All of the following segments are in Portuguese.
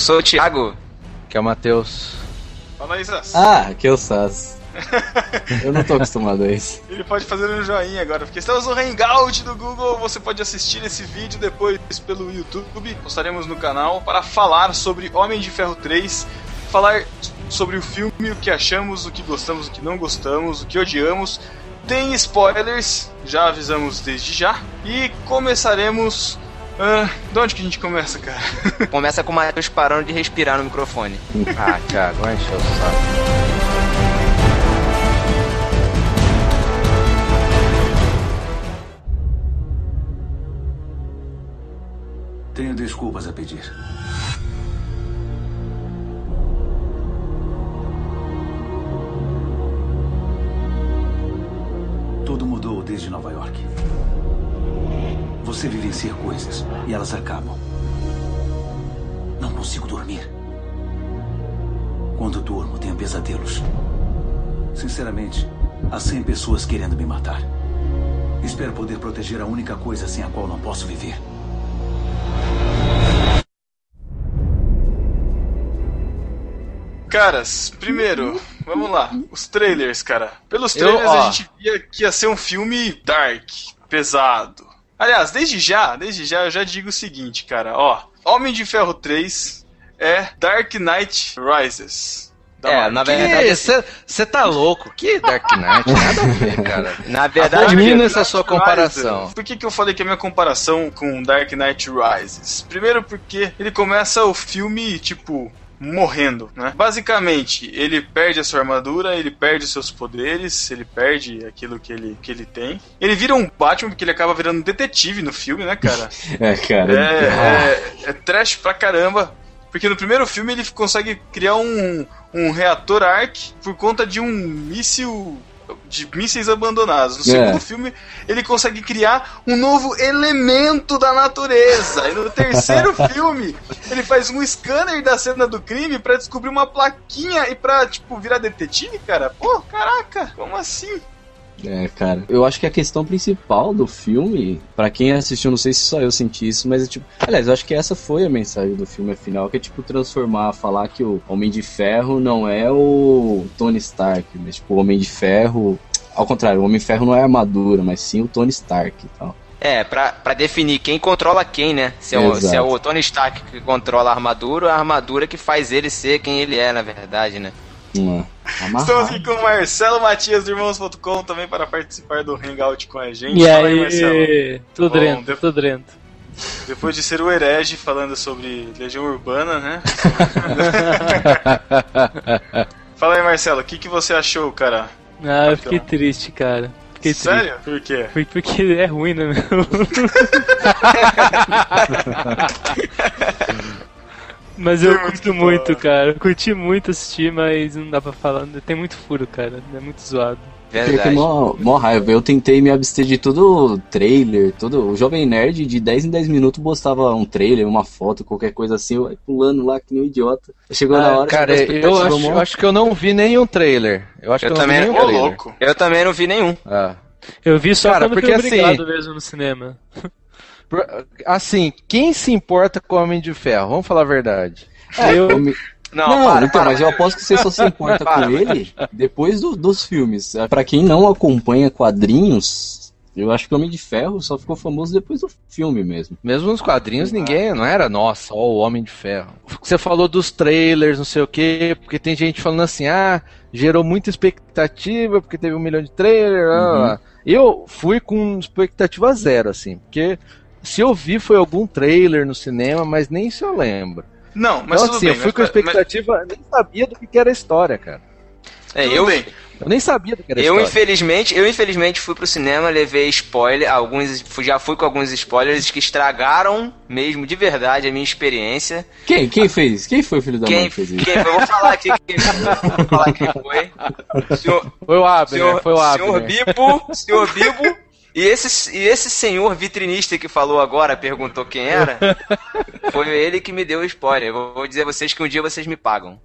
Eu sou o Thiago. Que é o Matheus. Fala aí, Sass. Ah, aqui é o Sass. Eu não tô acostumado a isso. Ele pode fazer um joinha agora, porque estamos no Hangout do Google. Você pode assistir esse vídeo depois pelo YouTube. Postaremos no canal para falar sobre Homem de Ferro 3, falar sobre o filme, o que achamos, o que gostamos, o que não gostamos, o que odiamos. Tem spoilers, já avisamos desde já. E começaremos. Ah, de onde que a gente começa, cara? Começa com o Matheus parando de respirar no microfone. Ah, Thiago, vai encher o saco. Tenho desculpas a pedir. Você vivencia coisas e elas acabam. Não consigo dormir. Quando durmo, tenho pesadelos. Sinceramente, há 100 pessoas querendo me matar. Espero poder proteger a única coisa sem a qual não posso viver. Caras, primeiro, vamos lá. Os trailers, cara. Pelos trailers Eu, a gente via que ia ser um filme dark, pesado. Aliás, desde já, desde já eu já digo o seguinte, cara, ó. Homem de Ferro 3 é Dark Knight Rises. da É, Marvel. na verdade, Você tá louco? Que Dark Knight? Nada a ver, cara. na verdade, Abomino essa sua comparação. Rises. Por que, que eu falei que é a minha comparação com Dark Knight Rises? Primeiro porque ele começa o filme, tipo, morrendo, né? Basicamente, ele perde a sua armadura, ele perde seus poderes, ele perde aquilo que ele, que ele tem. Ele vira um Batman porque ele acaba virando um detetive no filme, né, cara? É, cara. É, é, é trash pra caramba. Porque no primeiro filme ele consegue criar um, um reator arc por conta de um míssil. De mísseis abandonados. No É. segundo filme ele consegue criar um novo elemento da natureza. E no terceiro filme ele faz um scanner da cena do crime pra descobrir uma plaquinha e pra, tipo, virar detetive, cara. Pô, caraca, como assim? É, cara. Eu acho que a questão principal do filme, pra quem assistiu, não sei se só eu senti isso, mas é tipo. Aliás, eu acho que essa foi a mensagem do filme afinal, que é tipo transformar, falar que o Homem de Ferro não é o Tony Stark, mas tipo, o Homem de Ferro. Ao contrário, o Homem de Ferro não é a armadura, mas sim o Tony Stark e tal. É, pra, pra definir quem controla quem, né? Se é, o, Exato. se é o Tony Stark que controla a armadura, ou a armadura que faz ele ser quem ele é, na verdade, né? Estamos aqui com o Marcelo Matias do Irmãos.com também para participar do Hangout com a gente. E Fala aí, Marcelo. tudo Bom, de- tudo dentro. Depois de ser o herege falando sobre Legião Urbana, né? Fala aí, Marcelo, o que, que você achou, cara? Ah, eu fiquei triste, cara. Fiquei Sério? Por quê? triste. Foi porque é ruim, né, meu? Mas eu curto muito, cara. Eu curti muito assistir, mas não dá pra falar. Tem muito furo, cara. É muito zoado. Verdade. mó, mó raiva. Eu tentei me abster de todo trailer, todo. O Jovem Nerd de 10 em 10 minutos postava um trailer, uma foto, qualquer coisa assim, eu pulando lá que nem um idiota. Chegou na Ah, hora. cara, eu acho, mó- eu acho que eu não vi nenhum trailer. Eu acho Eu que eu não também- vi Ô, nenhum trailer. louco. Eu também não vi nenhum. Ah. Eu vi só Cara, quando porque assim- mesmo no cinema. Assim, quem se importa com o Homem de Ferro? Vamos falar a verdade. É, eu- me- Não, Não, para, então, para. mas eu aposto que você só se importa Para, com ele depois do- dos filmes. Pra quem não acompanha quadrinhos, eu acho que o Homem de Ferro só ficou famoso depois do filme mesmo. Mesmo nos quadrinhos, ninguém, não era, nossa, ó, o Homem de Ferro. Você falou dos trailers, não sei o quê, porque tem gente falando assim, ah, gerou muita expectativa, porque teve um milhão de trailers, lá. Eu fui com expectativa zero, assim, porque se eu vi foi algum trailer no cinema, mas nem se eu lembro. Não, mas então, tudo assim, bem. eu fui mas- com expectativa, nem sabia do que era a história, cara. É, tudo eu, bem. Eu nem sabia do que era a eu história. infelizmente, eu infelizmente fui pro cinema, levei spoiler, alguns já fui com alguns spoilers que estragaram mesmo de verdade a minha experiência. Quem, quem fez? Quem foi o filho da mãe Quem, que fez quem isso? foi? Eu vou falar aqui quem foi. Vou falar quem foi. Senhor, Foi o Abner, senhor, foi o Abner. senhor Bibo, senhor Bibo. E esse, e esse senhor vitrinista que falou agora, perguntou quem era, foi ele que me deu o spoiler. Eu vou dizer a vocês que um dia vocês me pagam.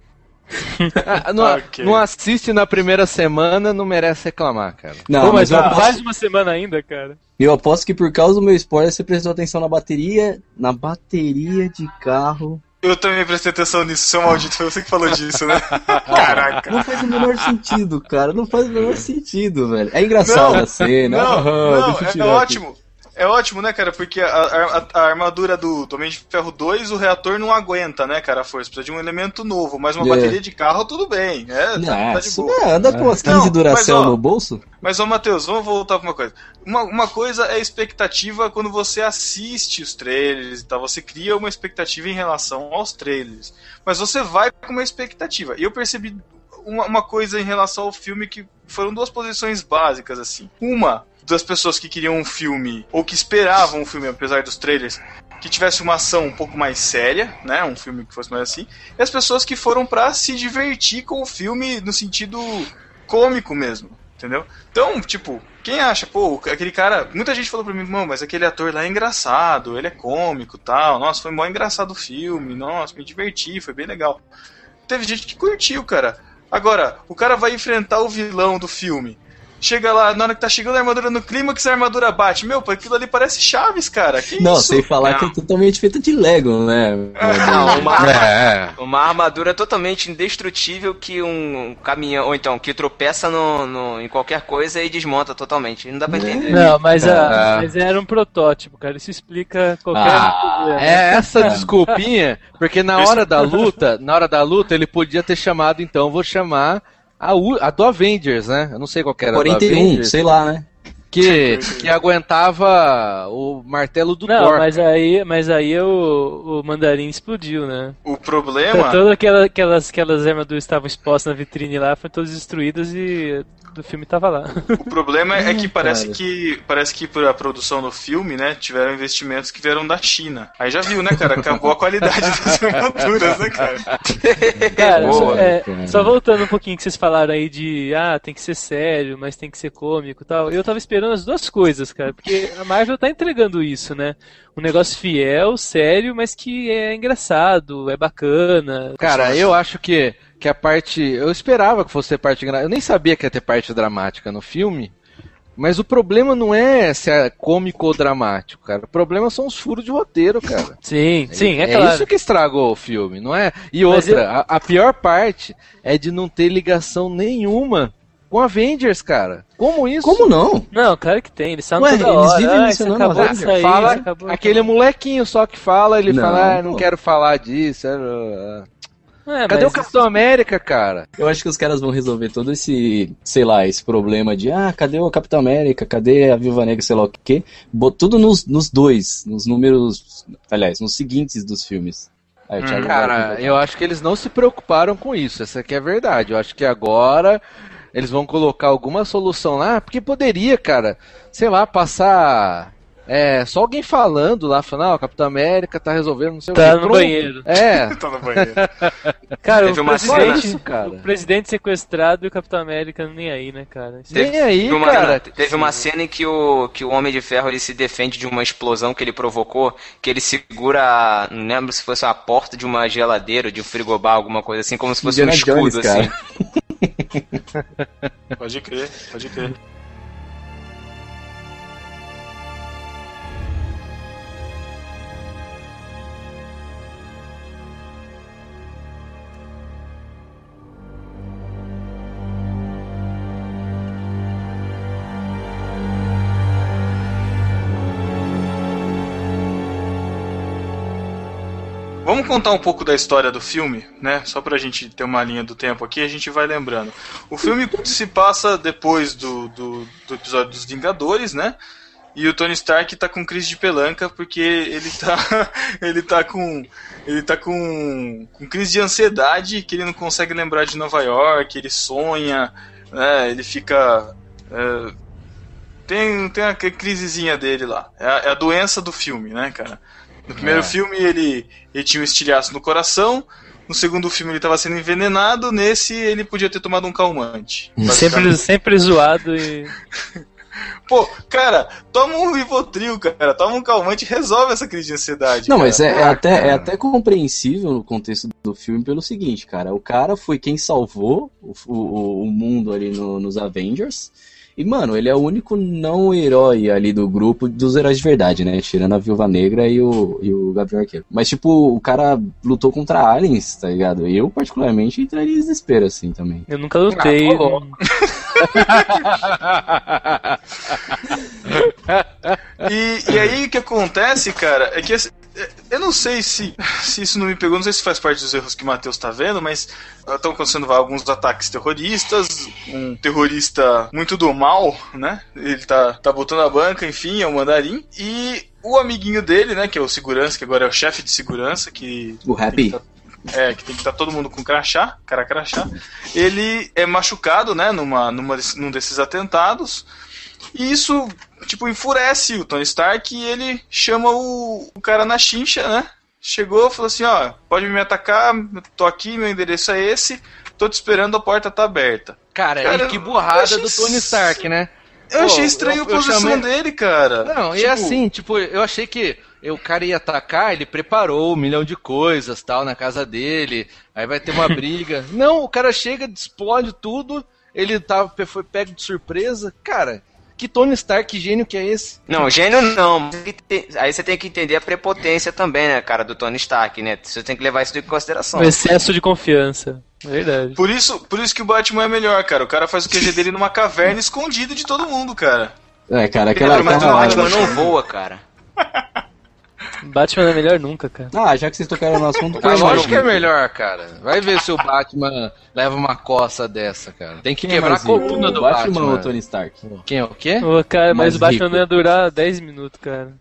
Ah, não, Ok. não assiste na primeira semana, não merece reclamar, cara. Não, Pô, mas mas eu aposto, mais de uma semana ainda, cara. eu aposto que por causa do meu spoiler você prestou atenção na bateria, na bateria de carro. Eu também prestei atenção nisso, seu maldito, foi você que falou disso, né? Caraca. Não faz o menor sentido, cara. Não faz o menor sentido, velho. É engraçada a cena. Não, aham, não, é, é ótimo. É ótimo, né, cara? Porque a, a- a armadura do, Homem de Ferro 2, o reator não aguenta, né, cara? A força precisa de um elemento novo, mas uma É. bateria de carro, tudo bem. É, tá, tá Nossa, boa. né, anda com as 15 Não, mas, ó, no bolso? Mas, ô Matheus, vamos voltar pra uma coisa. Uma, uma coisa é expectativa quando você assiste os trailers e tal. Você cria uma expectativa em relação aos trailers. Mas você vai com uma expectativa. E eu percebi uma, uma coisa em relação ao filme que foram duas posições básicas, assim. Uma das pessoas que queriam um filme, ou que esperavam um filme, apesar dos trailers, que tivesse uma ação um pouco mais séria, né? Um filme que fosse mais assim. E as pessoas que foram pra se divertir com o filme no sentido cômico mesmo, entendeu? Então, tipo, quem acha, pô, aquele cara. Muita gente falou pra mim, mano, mas aquele ator lá é engraçado, ele é cômico tal. Nossa, foi mó engraçado o filme, nossa, me diverti, foi bem legal. Teve gente que curtiu, cara. Agora, o cara vai enfrentar o vilão do filme. Chega lá, na hora que tá chegando a armadura no clímax, a armadura bate. Meu, pô, aquilo ali parece Chaves, cara. Que Não, isso? sem falar Não. que é totalmente feita de Lego, né? Não, uma, É. uma armadura totalmente indestrutível que um, caminhão, ou então, que tropeça no, no- em qualquer coisa e desmonta totalmente. Não dá pra entender. Não, mas, a, É. mas era um protótipo, cara. Isso explica qualquer Ah, problema. É essa desculpinha, porque na hora da luta, na hora da luta, ele podia ter chamado, então, vou chamar a, a do Avengers, né? Eu não sei qual que era a do 41, Avengers, sei lá, né? que, que aguentava o martelo do Não, Thor. mas aí, mas aí o, o mandarim explodiu, né? O problema. Todas aquela, aquelas, aquelas armaduras que estavam expostas na vitrine lá foram todas destruídas e do filme tava lá. O problema é que parece que parece que para a produção do filme, né, tiveram investimentos que vieram da China. Aí já viu, né, cara? Acabou a qualidade das armaduras, né, cara? Cara, Boa, só, é, cara. só voltando um pouquinho que vocês falaram aí de ah, tem que ser sério, mas tem que ser cômico e tal. Eu tava esperando as duas coisas, cara, porque a Marvel tá entregando isso, né? Um negócio fiel, sério, mas que é engraçado, é bacana. Cara, eu acho que, que a parte. Eu esperava que fosse ter parte. Eu nem sabia que ia ter parte dramática no filme. Mas o problema não é se é cômico ou dramático, cara. O problema são os furos de roteiro, cara. Sim, sim, é, é claro. isso que estragou o filme, não é? E Mas outra, eu- a, a pior parte é de não ter ligação nenhuma com Avengers, cara. Como isso? Como não? Não, claro que tem, eles falam Ué, toda eles hora. vivem ah, mencionando acabou de Avengers. sair, fala acabou aquele molequinho só que fala, ele Não, fala, ah, não pô. quero falar disso. É, Cadê o Capitão América, cara? Eu acho que os caras vão resolver todo esse, sei lá, esse problema de, ah, cadê o Capitão América, cadê a Viúva Negra, sei lá o quê. Tudo nos, nos dois, nos números, aliás, nos seguintes dos filmes. Aí, vai Cara, eu acho que eles não se preocuparam com isso. Essa aqui é a verdade. Eu acho que agora eles vão colocar alguma solução lá, porque poderia, cara, sei lá, passar. É, só alguém falando lá, falando, ah, o Capitão América tá resolvendo, não sei o Tá que. no Pronto. banheiro. É, Tá no banheiro. Cara, Teve o uma presidente, cena- Isso, cara. o presidente sequestrado e o Capitão América nem aí, né, cara? Isso nem aí, Teve uma, cara. teve uma cena em que o, que o Homem de Ferro ele se defende de uma explosão que ele provocou, que ele segura, não lembro se fosse uma porta de uma geladeira, de um frigobar, alguma coisa assim, como se fosse um Indiana escudo, Jones, assim. cara. Pode crer, pode crer. Vamos contar um pouco da história do filme, né? Só pra gente ter uma linha do tempo aqui, a gente vai lembrando. O filme se passa depois do, do, do episódio dos Vingadores, né? E o Tony Stark tá com crise de pelanca porque ele tá ele tá com ele tá com, com crise de ansiedade, que ele não consegue lembrar de Nova York, ele sonha, né? Ele fica é, tem tem a crisezinha dele lá. É a, é a doença do filme, né, cara? No primeiro É. filme ele, ele tinha um estilhaço no coração. No segundo filme ele estava sendo envenenado. Nesse ele podia ter tomado um calmante. Sempre, sempre zoado e. Pô, cara, toma um Rivotril, cara. Toma um calmante e resolve essa crise de ansiedade. Não, cara. mas é, é Ah, até, é até compreensível no contexto do filme pelo seguinte, cara. O cara foi quem salvou o, o, o mundo ali no- nos Avengers. E, mano, ele é o único não herói ali do grupo dos heróis de verdade, né? Tirando a Viúva Negra e o, e o Gavião Arqueiro. Mas, tipo, o cara lutou contra aliens, tá ligado? Eu, particularmente, entraria em desespero, assim, também. Eu nunca lutei. Ah, E, e aí o que acontece, cara, é que eu não sei se, se isso não me pegou, não sei se faz parte dos erros que o Matheus tá vendo, mas estão acontecendo alguns ataques terroristas, um terrorista muito do mal, né? Ele tá, tá botando a banca, enfim, é o mandarim, e o amiguinho dele, né, que é o segurança, que agora é o chefe de segurança, que O Happy. é, que tem que estar todo mundo com crachá, cara crachá. Ele é machucado, né, numa, numa, num desses atentados. E isso, tipo, enfurece o Tony Stark e ele chama o, o cara na chincha, né? Chegou, falou assim, ó, pode me atacar, tô aqui, meu endereço é esse, tô te esperando, a porta tá aberta. Cara, Cara, e que burrada achei do Tony Stark, né? Eu Pô, achei estranho eu- a posição chamei- dele, cara. Não, e Tipo, assim, tipo, eu achei que o cara ia atacar, ele preparou um milhão de coisas, tal, na casa dele, aí vai ter uma briga. Não, o cara chega, explode tudo, ele tá, foi pego de surpresa. Cara, que Tony Stark gênio que é esse? Não, gênio não. Aí você tem que entender a prepotência também, né, cara, do Tony Stark, né? Você tem que levar isso em consideração. Um excesso de confiança. Verdade. Por isso, por isso que o Batman é melhor, cara. O cara faz o QG dele numa caverna escondido de todo mundo, cara. É, cara, aquela. Cara, mas o Batman não voa, cara. Batman é melhor nunca, cara. Ah, já que vocês tocaram no assunto, Ah, lógico que é melhor, cara. Vai ver se o Batman leva uma coça dessa, cara. Tem que Quem é quebrar a mais rico, coluna do Batman, Batman. ou Tony Stark? Quem é o quê? Ô, cara, mas Mais o Batman rico. não ia durar 10 minutos, cara.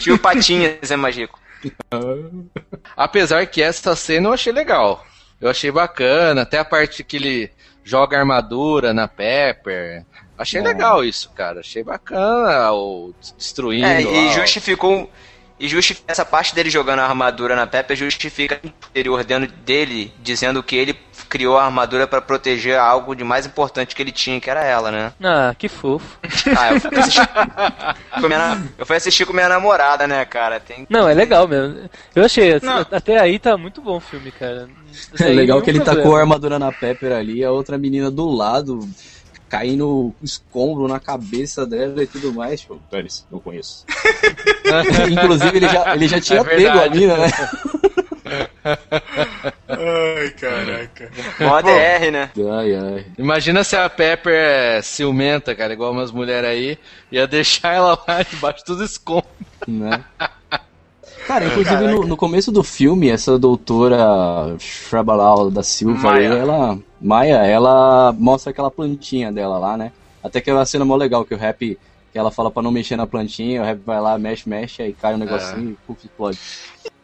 Tio Patinhas é mais rico. Apesar que essa cena eu achei legal. Eu achei bacana, até a parte que ele joga a armadura na Pepper. Achei É. legal isso, cara. Achei bacana o destruindo. É, e lá, justificou. E justifica essa parte dele jogando a armadura na Pepper justifica o interior dentro dele, dizendo que ele criou a armadura pra proteger algo de mais importante que ele tinha, que era ela, né? Ah, que fofo. Ah, eu fui assistir com minha, na- eu fui assistir com minha namorada, né, cara? Tem... Não, é legal mesmo. Eu achei, Não. até aí tá muito bom o filme, cara. É legal que ele problema. tacou a armadura na Pepper ali, a outra menina do lado, caindo escombro na cabeça dela e tudo mais. Tipo, Dane-se, não conheço. Inclusive, ele já, ele já tinha É pego a mina, né? Ai, caraca. Mó DR, né? Ai, ai. Imagina se a Pepper é ciumenta, cara, igual umas mulheres aí, ia deixar ela lá debaixo dos escombros. Né? Cara, inclusive no, no começo do filme, essa doutora Shrabalau da Silva, Maia. ela, Maia, ela mostra aquela plantinha dela lá, né? Até que é uma cena mó legal, que o rap, que ela fala pra não mexer na plantinha, o rap vai lá, mexe, mexe, aí cai um negocinho e puf, explode.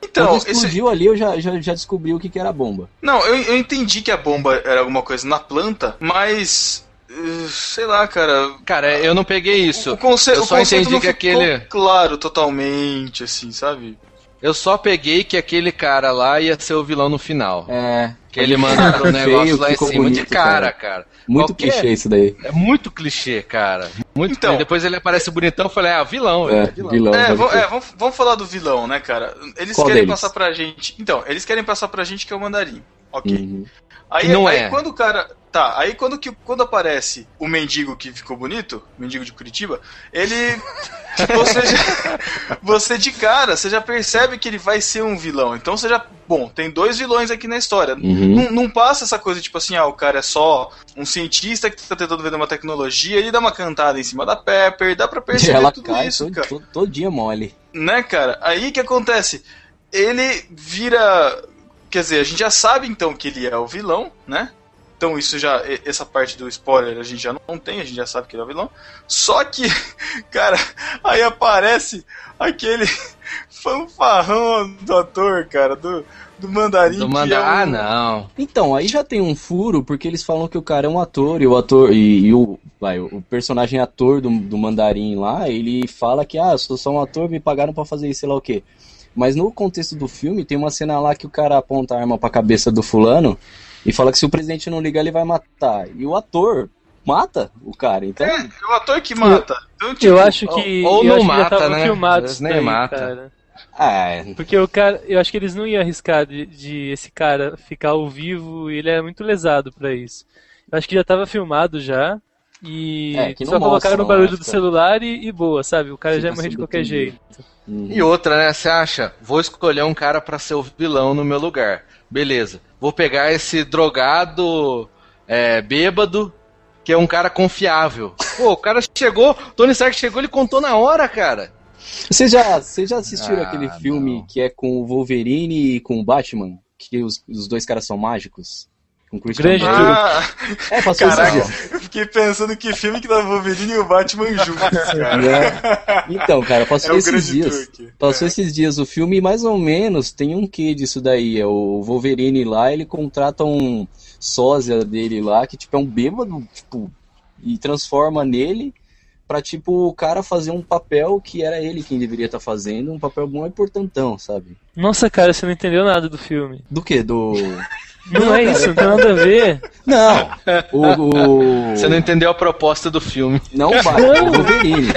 Então, Quando esse, explodiu ali, eu já, já, já descobri o que, que era a bomba. Não, eu, eu entendi que a bomba era alguma coisa na planta, mas. eh, Sei lá, cara. Cara, eu não peguei isso. O, conce eu o só conceito entendi não que ficou aquele. claro totalmente, assim, sabe? Eu só peguei que aquele cara lá ia ser o vilão no final. É. Que ele manda pro Feio, negócio lá em cima. de bonito, cara, cara. cara. Muito Qualquer- clichê isso daí. É muito clichê, cara. Muito Então. clichê. Depois ele aparece bonitão, eu falei, ah, vilão. É, é vilão. vilão. É, é, vamos, vamos falar do vilão, né, cara? Eles Qual querem deles? passar pra gente. Então, eles querem passar pra gente que é o mandarim. Ok. Uhum. Aí, não aí é. quando o cara. Tá, aí quando, que, quando aparece o mendigo que ficou bonito, o mendigo de Curitiba, ele. Você, já, você de cara, você já percebe que ele vai ser um vilão. Então você já. Bom, tem dois vilões aqui na história. Uhum. Não, não passa essa coisa tipo assim, ah, o cara é só um cientista que tá tentando vender uma tecnologia, ele dá uma cantada em cima da Pepper, dá pra E perceber ela tudo cai isso, todo, cara. todo, todinha mole. Né, cara? Aí que acontece? Ele vira. Quer dizer, a gente já sabe então que ele é o vilão, né? Então isso já. Essa parte do spoiler a gente já não tem, a gente já sabe que ele é o vilão. Só que, cara, aí aparece aquele fanfarrão do ator, cara, do, do mandarim. Do manda... é um- Ah, não. Então, aí já tem um furo, porque eles falam que o cara é um ator, e o ator, e, e o, vai, o personagem ator do, do mandarim lá, ele fala que, ah, eu sou só um ator, me pagaram pra fazer isso, sei lá o quê. Mas no contexto do filme, tem uma cena lá que o cara aponta a arma pra cabeça do fulano e fala que se o presidente não ligar, ele vai matar. E o ator mata o cara, então. É, é o ator que mata. Então, tipo, Eu acho que. ou eu não mata, tava né? filmado Às isso vezes nem daí, mata. cara. É, Porque o cara, eu acho que eles não iam arriscar de, de esse cara ficar ao vivo e ele é muito lesado pra isso. Eu acho que já tava filmado já e É, só colocaram no barulho do que- celular e, e boa, sabe? O cara já ia Fica morrer de qualquer jeito. hum. E outra, né? Você acha, vou escolher um cara pra ser o vilão no meu lugar. Beleza. Vou pegar esse drogado, é, bêbado, que é um cara confiável. Pô, o cara chegou, Tony Stark chegou, ele contou na hora, cara. Vocês já, vocês já assistiram Ah, aquele filme não. que é com o Wolverine e com o Batman? Que os, os dois caras são mágicos? Com Christian Grande? Ah, É, passou esses caraca, dias. eu fiquei pensando que filme que dá Wolverine e o Batman juntos, cara. É. Então, cara, passou É esses dias. truque. Passou É. esses dias o filme e mais ou menos tem um quê disso daí. É o Wolverine lá, ele contrata um sósia dele lá, que tipo é um bêbado, tipo, e transforma nele pra tipo o cara fazer um papel que era ele quem deveria estar fazendo, um papel bom e portantão, sabe? Nossa, cara, você não entendeu nada do filme. Do que? Do. Não, é isso, não tem nada a ver. Não! O. o... Você não entendeu a proposta do filme. Não Batman, o Wolverine.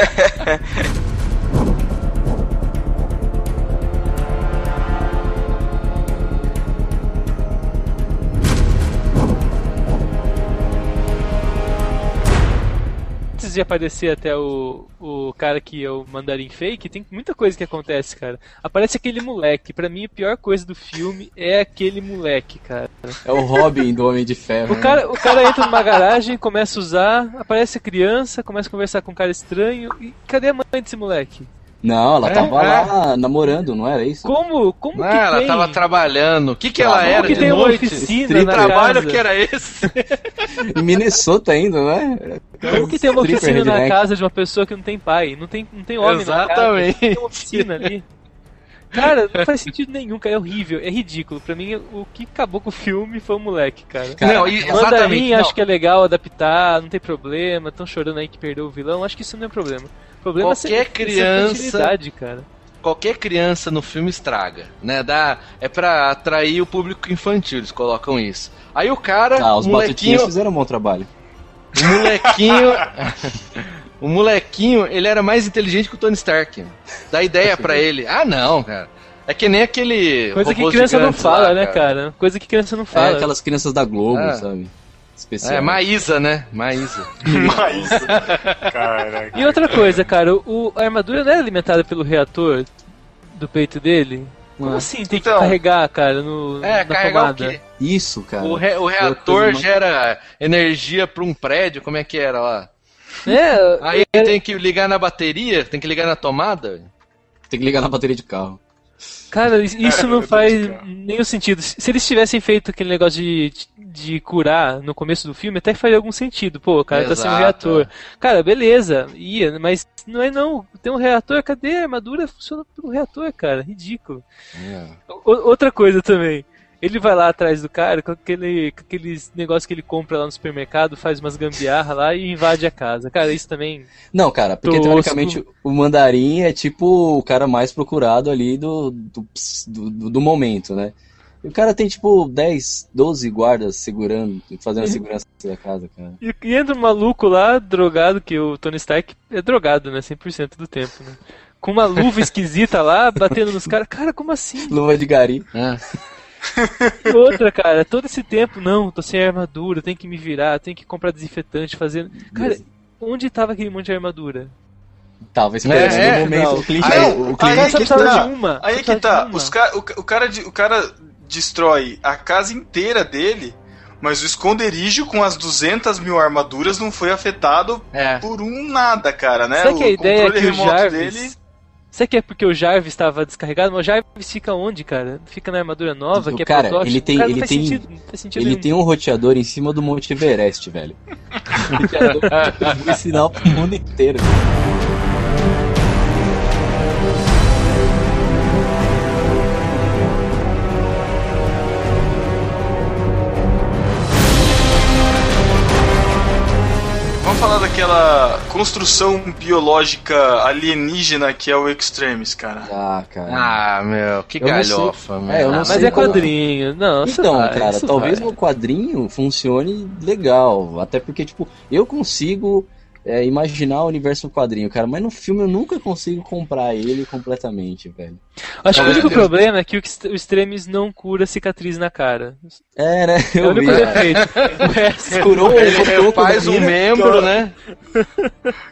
De aparecer até o, o cara que é o mandarim fake, tem muita coisa que acontece, cara. Aparece aquele moleque. Pra mim, a pior coisa do filme é aquele moleque, cara. É o Robin do Homem de Ferro. O cara, o cara entra numa garagem, começa a usar, aparece a criança, começa a conversar com um cara estranho. E cadê a mãe desse moleque? Não, ela É, tava é. lá namorando, não era isso? Como? Como Ah, que ela tem? tava trabalhando. O que que ela Como era que de tem uma noite? oficina Que na trabalho casa? que era esse? Em Minnesota ainda, né? Como que tem uma oficina na casa de uma pessoa que não tem pai? Não tem, não tem homem na casa. Exatamente. Tem uma oficina ali. Cara, não faz sentido nenhum, cara. É horrível, é ridículo. Pra mim, o que acabou com o filme foi o moleque, cara. Cara, não, e- Mandarim, exatamente. acho não. que é legal adaptar, não tem problema. Estão chorando aí que perdeu o vilão. Acho que isso não é problema. O problema Qualquer é ser, criança- cara. Qualquer criança no filme estraga, né? Dá, é pra atrair o público infantil, eles colocam isso. Aí o cara, Ah, os o batutinhas molequinho, fizeram um bom trabalho. o molequinho, o molequinho, ele era mais inteligente que o Tony Stark. Dá ideia pra ele. Ah, não, cara. É que nem aquele Coisa que criança não fala, lá, né, cara? Coisa que criança não É fala. aquelas crianças da Globo, Ah. sabe? Especial. É, Maísa, né? Maísa. Mas, caraca. E outra coisa, cara, o, a armadura não é alimentada pelo reator do peito dele? Como assim tem que Então. carregar, cara, no, É, na carregar tomada? o quê? Isso, cara. O, re- o reator gera energia pra um prédio, como é que era lá? É, Aí é- tem que ligar na bateria, tem que ligar na tomada. Tem que ligar na bateria de carro. Cara, isso não faz nenhum sentido. Se se eles tivessem feito aquele negócio de, de curar no começo do filme, até faria algum sentido. Pô, o cara tá sem um Exato, reator. é. Cara, beleza, ia, mas não é não. Tem um reator, cadê a armadura? Funciona pelo reator, cara. Ridículo. O- outra coisa também. Ele vai lá atrás do cara com, aquele, com aqueles negócios que ele compra lá no supermercado, faz umas gambiarra lá e invade a casa. Cara, isso também. Não, cara, porque teoricamente o mandarim é tipo o cara mais procurado ali do, do, do, do momento, né? E o cara tem tipo 10, 12 guardas segurando, fazendo a segurança da casa, cara. E, e entra um maluco lá, drogado, que o Tony Stark é drogado, né? 100% do tempo, né? Com uma luva esquisita lá, batendo nos caras. Cara, como assim? Luva de gari. É. E outra, cara, todo esse tempo, não, tô sem armadura, tenho que me virar, tenho que comprar desinfetante, fazer. Cara, onde tava aquele monte de armadura? Tava esperando É, no momento não. o Clint. Aí- o aí Cara, só que tá. de uma. Aí só que tá, uma. os ca- o, o, cara, de- o cara destrói a casa inteira dele, mas o esconderijo com as 200 mil armaduras não foi afetado É. por um nada, cara, né? Será que a o ideia é controle que o remoto Jarvis. dele... Será que é porque o Jarvis estava descarregado? Mas o Jarvis fica onde, cara? Fica na armadura nova, O que é cara, protótipo? ele tem- Cara, ele tem- sentido, Ele nenhum. tem um roteador em cima do Monte Everest, velho. roteador que sinal pro mundo inteiro. Daquela construção biológica alienígena que é o Extremis, cara. Ah, cara. Ah, meu, que Eu não sei- galhofa. É, eu Ah, não mas sei é como- quadrinho. Não, Então, vai, cara, talvez vai. no quadrinho funcione legal. Até porque, tipo, eu consigo é, imaginar o universo no quadrinho, cara, mas no filme eu nunca consigo comprar ele completamente, velho. Acho que o único problema é que o Ext- o Extremis não cura cicatriz na cara. É, né? É o Eu vi. único defeito. O resto- Curou Ele o toco faz da um membro, né?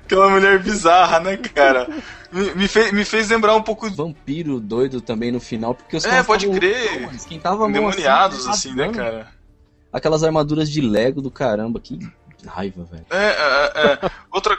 Aquela mulher bizarra, né, cara? Me, me, fez, me fez lembrar um pouco. Vampiro doido também no final, porque os É, caras pode tavam- crer. Não, esquentava a mão Endemoniados, assim, assim, né, cara? Aquelas armaduras de Lego do caramba, que raiva, velho. É, é, é. Outra.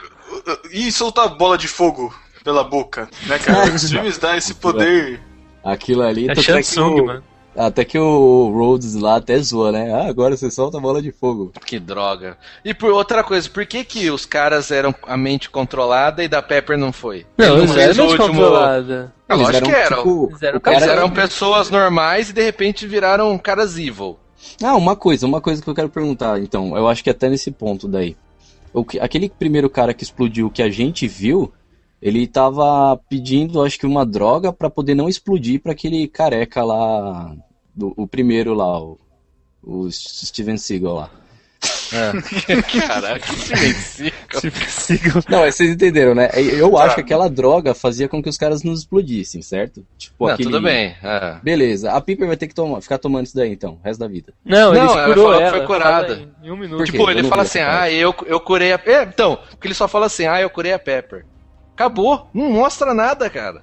E soltar bola de fogo pela boca, né, cara? Os filmes dá esse poder. Aquilo ali, É é que Shansung, o- mano. até que o Rhodes lá até zoa, né? Ah, agora você solta a bola de fogo. Que droga. E por outra coisa, por que que os caras eram a mente controlada e da Pepper não foi? Não, Ele eles eram mente último- controlada. Ah, Eles lógico que eram. tipo, Eles eram o cara Eles Cara, eram pessoas normais e de repente viraram caras evil. Ah, uma coisa, uma coisa que eu quero perguntar, então, eu acho que até nesse ponto daí. O que, aquele primeiro cara que explodiu que a gente viu, ele tava pedindo, acho que uma droga pra poder não explodir pra aquele careca lá, do, o primeiro lá, o, o Steven Seagal lá. Caraca, que silencio. Sigam. Não, mas vocês entenderam, né? Eu acho que aquela droga fazia com que os caras não explodissem, certo? Tipo, Não, aquele... tudo bem. é. Beleza, a Piper vai ter que tomar, ficar tomando isso daí então, o resto da vida. Não, ele Não, ela curou ela. foi curada. Em um minuto. Tipo, Eu ele fala assim, ah, eu, eu curei a... É, então, porque ele só fala assim, ah, eu curei a Pepper. Acabou, não mostra nada, cara.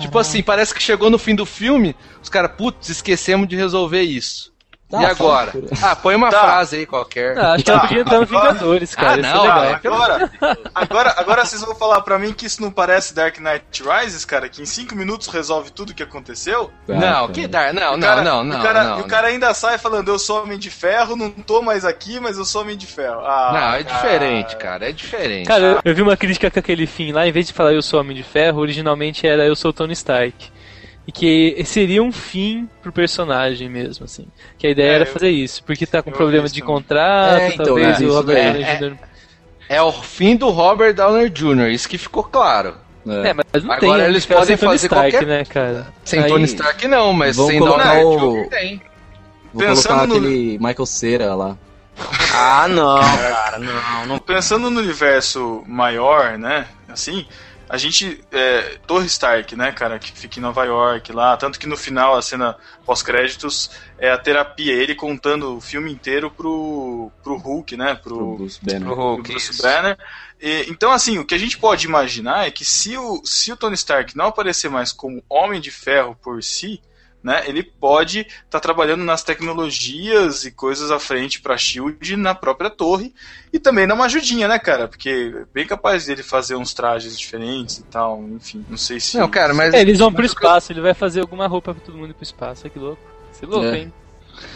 Tipo assim, parece que chegou no fim do filme, os caras, putz, esquecemos de resolver isso. Tá, e agora? Ah, põe uma Tá. frase aí qualquer. Ah, acho que ela podia entrar no Vingadores, cara. Ah, isso não, é. Agora, agora, agora vocês vão falar pra mim que isso não parece Dark Knight Rises, cara? Que em 5 minutos resolve tudo o que aconteceu? Tá, não, que dar, não, não, não, não, o cara, não. e o cara ainda sai falando, eu sou homem de ferro, não tô mais aqui, mas eu sou homem de ferro. Ah, Não, é diferente, cara, é diferente. Cara, eu, eu vi uma crítica com aquele fim lá, em vez de falar eu sou Homem de Ferro, originalmente era eu sou Tony Stark. E que seria um fim pro personagem mesmo, assim. Que a ideia É, era eu- fazer isso, porque tá com problema de contrato, É, então, talvez é, o Robert. Downey É, Jr. É o fim do Robert Downer Jr., isso que ficou claro. É. É, mas não Agora tem de eles podem sem Tony fazer Stark, qualquer- né, cara? Sem Aí- Tony Stark não, mas sem Downer o- Jr. tem. Vou Pensando colocar no- aquele Michael Cera lá. Ah, não, cara, não, não. Pensando no universo maior, né? Assim, a gente. É, Torre Stark, né, cara, que fica em Nova York lá. Tanto que no final, a cena pós-créditos é a terapia, ele contando o filme inteiro pro, pro Hulk, né? Pro Pro, Bruce Banner. Pro pro Hulk, Bruce isso. Banner. E, então, assim, o que a gente pode imaginar é que se o, se o Tony Stark não aparecer mais como Homem de Ferro por si, né, ele pode estar trabalhando nas tecnologias e coisas à frente para Shield na própria torre e também dar uma ajudinha, né, cara? Porque é bem capaz dele fazer uns trajes diferentes e tal, enfim, não sei se Não, cara, mas... É, eles vão pro espaço, ele vai fazer alguma roupa pra todo mundo ir pro espaço. Olha que louco. Você é louco, É. hein?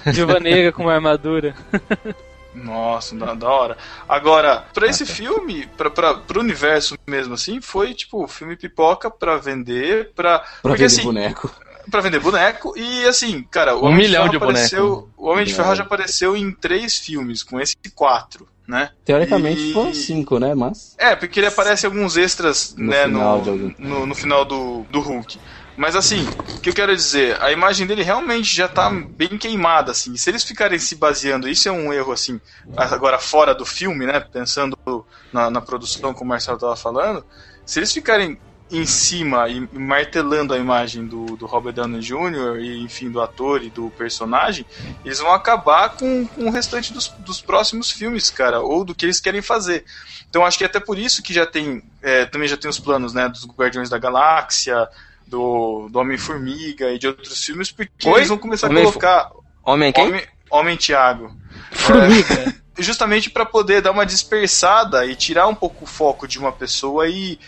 Viúva Negra com uma armadura. Nossa, da, da hora. Agora, pra esse filme, pra, pra, pro universo mesmo assim, foi tipo filme pipoca pra vender, pra. Pra porque vender assim, boneco. Pra vender boneco. E assim, cara, o Um Homem milhão de Ferro de bonecos. apareceu. O Homem de. Ferro já apareceu em três filmes, com esse quatro, né? Teoricamente E- foram cinco, né? Mas. É, porque ele aparece em alguns extras, No né, final no, algum- no, no final do, do Hulk. Mas assim, o que eu quero dizer, a imagem dele realmente já tá bem queimada, assim. Se eles ficarem se baseando, isso é um erro, assim, agora fora do filme, né? Pensando na, na produção, como o Marcelo tava falando, se eles ficarem em cima e martelando a imagem do, do Robert Downey Jr. e, enfim, do ator e do personagem, eles vão acabar com, com o restante dos, dos próximos filmes, cara, ou do que eles querem fazer. Então acho que é até por isso que já tem, é, também já tem os planos, né, dos Guardiões da Galáxia, do, do Homem-Formiga e de outros filmes, porque Oi? eles vão começar Homem- a colocar Homem quem? Homem, Homem Tiago. Formiga. Justamente para poder dar uma dispersada e tirar um pouco o foco de uma pessoa e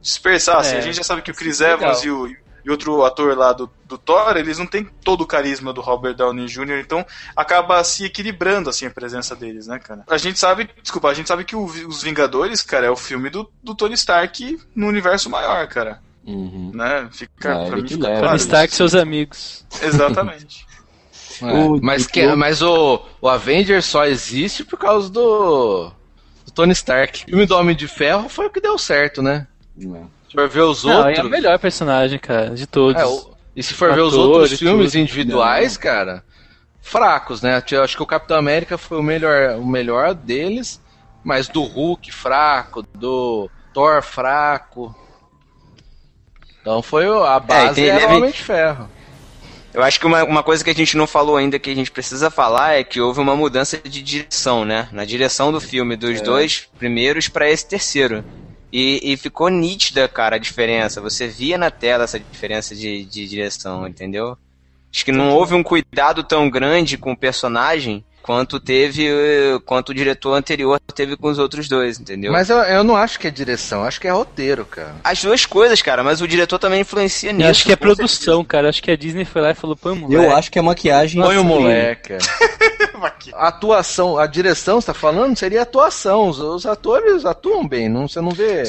dispersar. assim. É, a gente já sabe que o Chris legal. Evans e o, e outro ator lá do, do Thor, eles não têm todo o carisma do Robert Downey Jr., então acaba se equilibrando assim a presença deles, né, cara? A gente sabe, desculpa, a gente sabe que o- os Vingadores, cara, é o filme do, do Tony Stark no universo maior, cara, Uhum. né? Fica, Ah, pra mim fica claro Tony Stark e seus amigos. Exatamente. É, O- mas, o- que, mas o, o Avengers só existe por causa do, do Tony Stark. O filme do Homem de Ferro foi o que deu certo, né? Não. Se for ver os Não, outros. é o melhor personagem, cara, de todos. É, o- e se for ver os Ator outros filmes tudo. individuais, cara, fracos, né? Eu acho que o Capitão América foi o melhor, o melhor deles, mas do Hulk fraco, do Thor fraco. Então foi o- a base era o deve- Homem de Ferro. Eu acho que uma, uma coisa que a gente não falou ainda que a gente precisa falar é que houve uma mudança de direção, né? Na direção do filme, dos dois primeiros pra esse terceiro. E, e ficou nítida, cara, a diferença. Você via na tela essa diferença de, de direção, entendeu? Acho que não houve um cuidado tão grande com o personagem quanto teve, eh, quanto o diretor anterior teve com os outros dois, entendeu? Mas eu, eu não acho que é direção, acho que é roteiro, cara. As duas coisas, cara, mas o diretor também influencia nisso. Eu acho que é produção, cara. Acho que a Disney foi lá e falou, põe o moleque. Eu acho que a maquiagem. Põe o moleque. cara. A atuação, a direção, você tá falando? Seria atuação. Os, os atores atuam bem, não, você não vê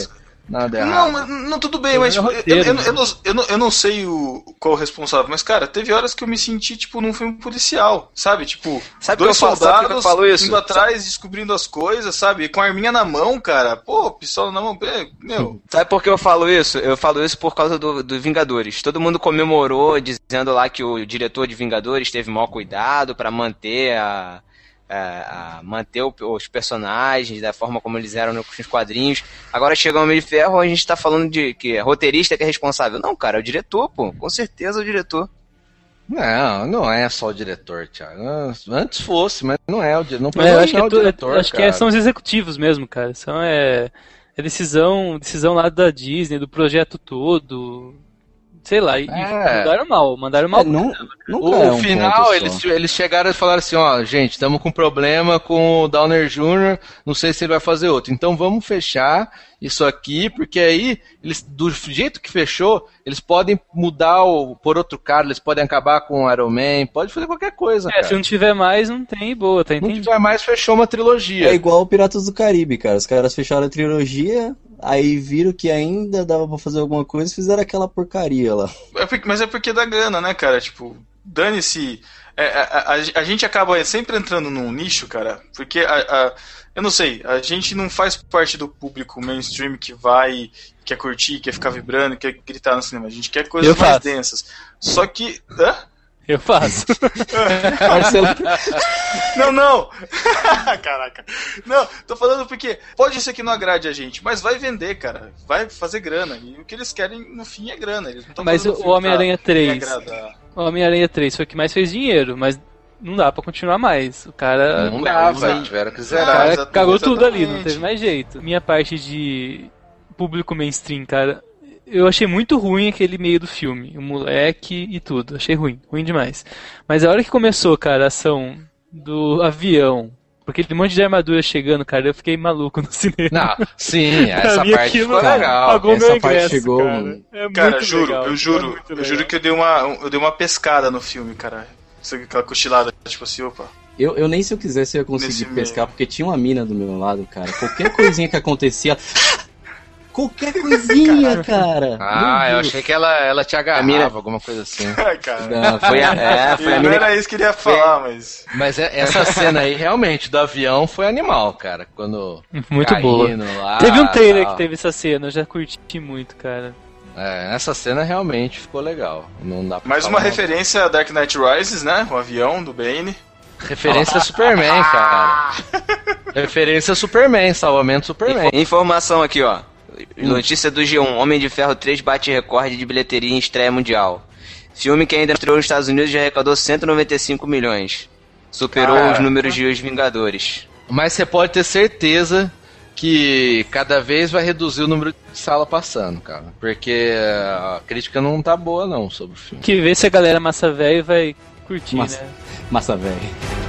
nada errado. Não, não, tudo bem, mas tipo, eu, roteiro, eu- né? eu não, eu não- eu não sei o, qual o responsável, mas cara, teve horas que eu me senti, tipo, num filme policial, sabe? Tipo, Sabe dois que eu falo- sabe soldados que eu falo isso? indo atrás, descobrindo as coisas, sabe? Com a arminha na mão, cara. Pô, pistola na mão, é, meu. Sabe por que eu falo isso? Eu falo isso por causa do, do Vingadores. Todo mundo comemorou dizendo lá que o diretor de Vingadores teve maior cuidado pra manter a, a- a- manter o- os personagens da forma como eles eram nos quadrinhos. Agora chega o Homem de Ferro, a gente tá falando de que é roteirista que é responsável. Não, cara, é o diretor, pô. Com certeza é o diretor. Não, não é só o diretor, Thiago. Antes fosse, mas não é o diretor. Não É, acho que, não é o tu- diretor, acho que é- cara. são os executivos mesmo, cara. São é, é decisão, decisão lá da Disney, do projeto todo. Sei lá, e, É. mandaram mal, mandaram mal. É, não, nunca O, é um final, eles, eles chegaram e falaram assim, ó, gente, estamos com problema com o Downer Jr., não sei se ele vai fazer outro. Então vamos fechar isso aqui, porque aí, eles, do jeito que fechou, eles podem mudar o, por outro cara, eles podem acabar com o Iron Man, pode fazer qualquer coisa, É, cara. se não tiver mais, não tem, boa, tá Não entendido? tiver mais, fechou uma trilogia. É igual o Piratas do Caribe, cara. Os caras fecharam a trilogia, aí viram que ainda dava pra fazer alguma coisa e fizeram aquela porcaria lá. É porque- mas é porque dá grana, né, cara? Tipo, dane-se. É, a, a- a gente acaba sempre entrando num nicho, cara, porque a, eu não sei, a gente não faz parte do público mainstream que vai, quer curtir, quer ficar vibrando, quer gritar no cinema. A gente quer coisas Eu mais faço. densas. Só que. Hã? Eu faço. Marcelo, Não, não! Caraca. Não, tô falando porque pode ser que não agrade a gente, mas vai vender, cara. Vai fazer grana. E o que eles querem no fim é grana. Eles não Mas o pra Homem-Aranha 3. O Homem-Aranha 3 foi o que mais fez dinheiro, mas não dá pra continuar mais. O cara. Não velho, tiveram que O zerar. cara exatamente, cagou tudo ali, não teve mais jeito. Minha parte de público mainstream, cara, eu achei muito ruim aquele meio do filme. O moleque e tudo. Achei ruim, ruim demais. Mas a hora que começou, cara, a ação do avião, porque aquele monte de armadura chegando, cara, eu fiquei maluco no cinema. Não, sim, essa parte aquilo ficou legal. Pagou essa meu parte ingresso, chegou, cara. mano. É Cara, juro, legal, eu é juro, eu legal. juro que eu dei uma, eu dei uma pescada no filme, cara. Isso, Aquela cochilada, tipo assim, opa. eu, eu nem se eu quisesse eu ia conseguir Nesse pescar, porque tinha uma mina do meu lado, cara. Qualquer coisinha que acontecia. Qualquer coisinha, cara. Ah, eu achei que ela, ela te agarrava, alguma coisa assim. Ai, cara. Não, Foi a, é, foi a não mina era isso que ele ia falar, mas. Mas é- essa cena aí, realmente, do avião foi animal, cara. Quando. Muito boa. Lá, Teve um trailer tal. que teve essa cena, eu já curti muito, cara. É, essa cena realmente ficou legal. Não dá Mais uma referência a Dark Knight Rises, né? O avião do Bane. Referência a Superman, cara. Referência a Superman, salvamento Superman. Informação aqui, ó. Notícia do G1. Homem de Ferro 3 bate recorde de bilheteria em estreia mundial. Filme que ainda estreou nos Estados Unidos já arrecadou 195 milhões. Superou Cara. os números de Os Vingadores. Mas você pode ter certeza que cada vez vai reduzir o número de sala passando, cara. Porque a crítica não tá boa, não, sobre o filme. Que ver se a galera massa velho vai curtir, Massa. né? Massa velho.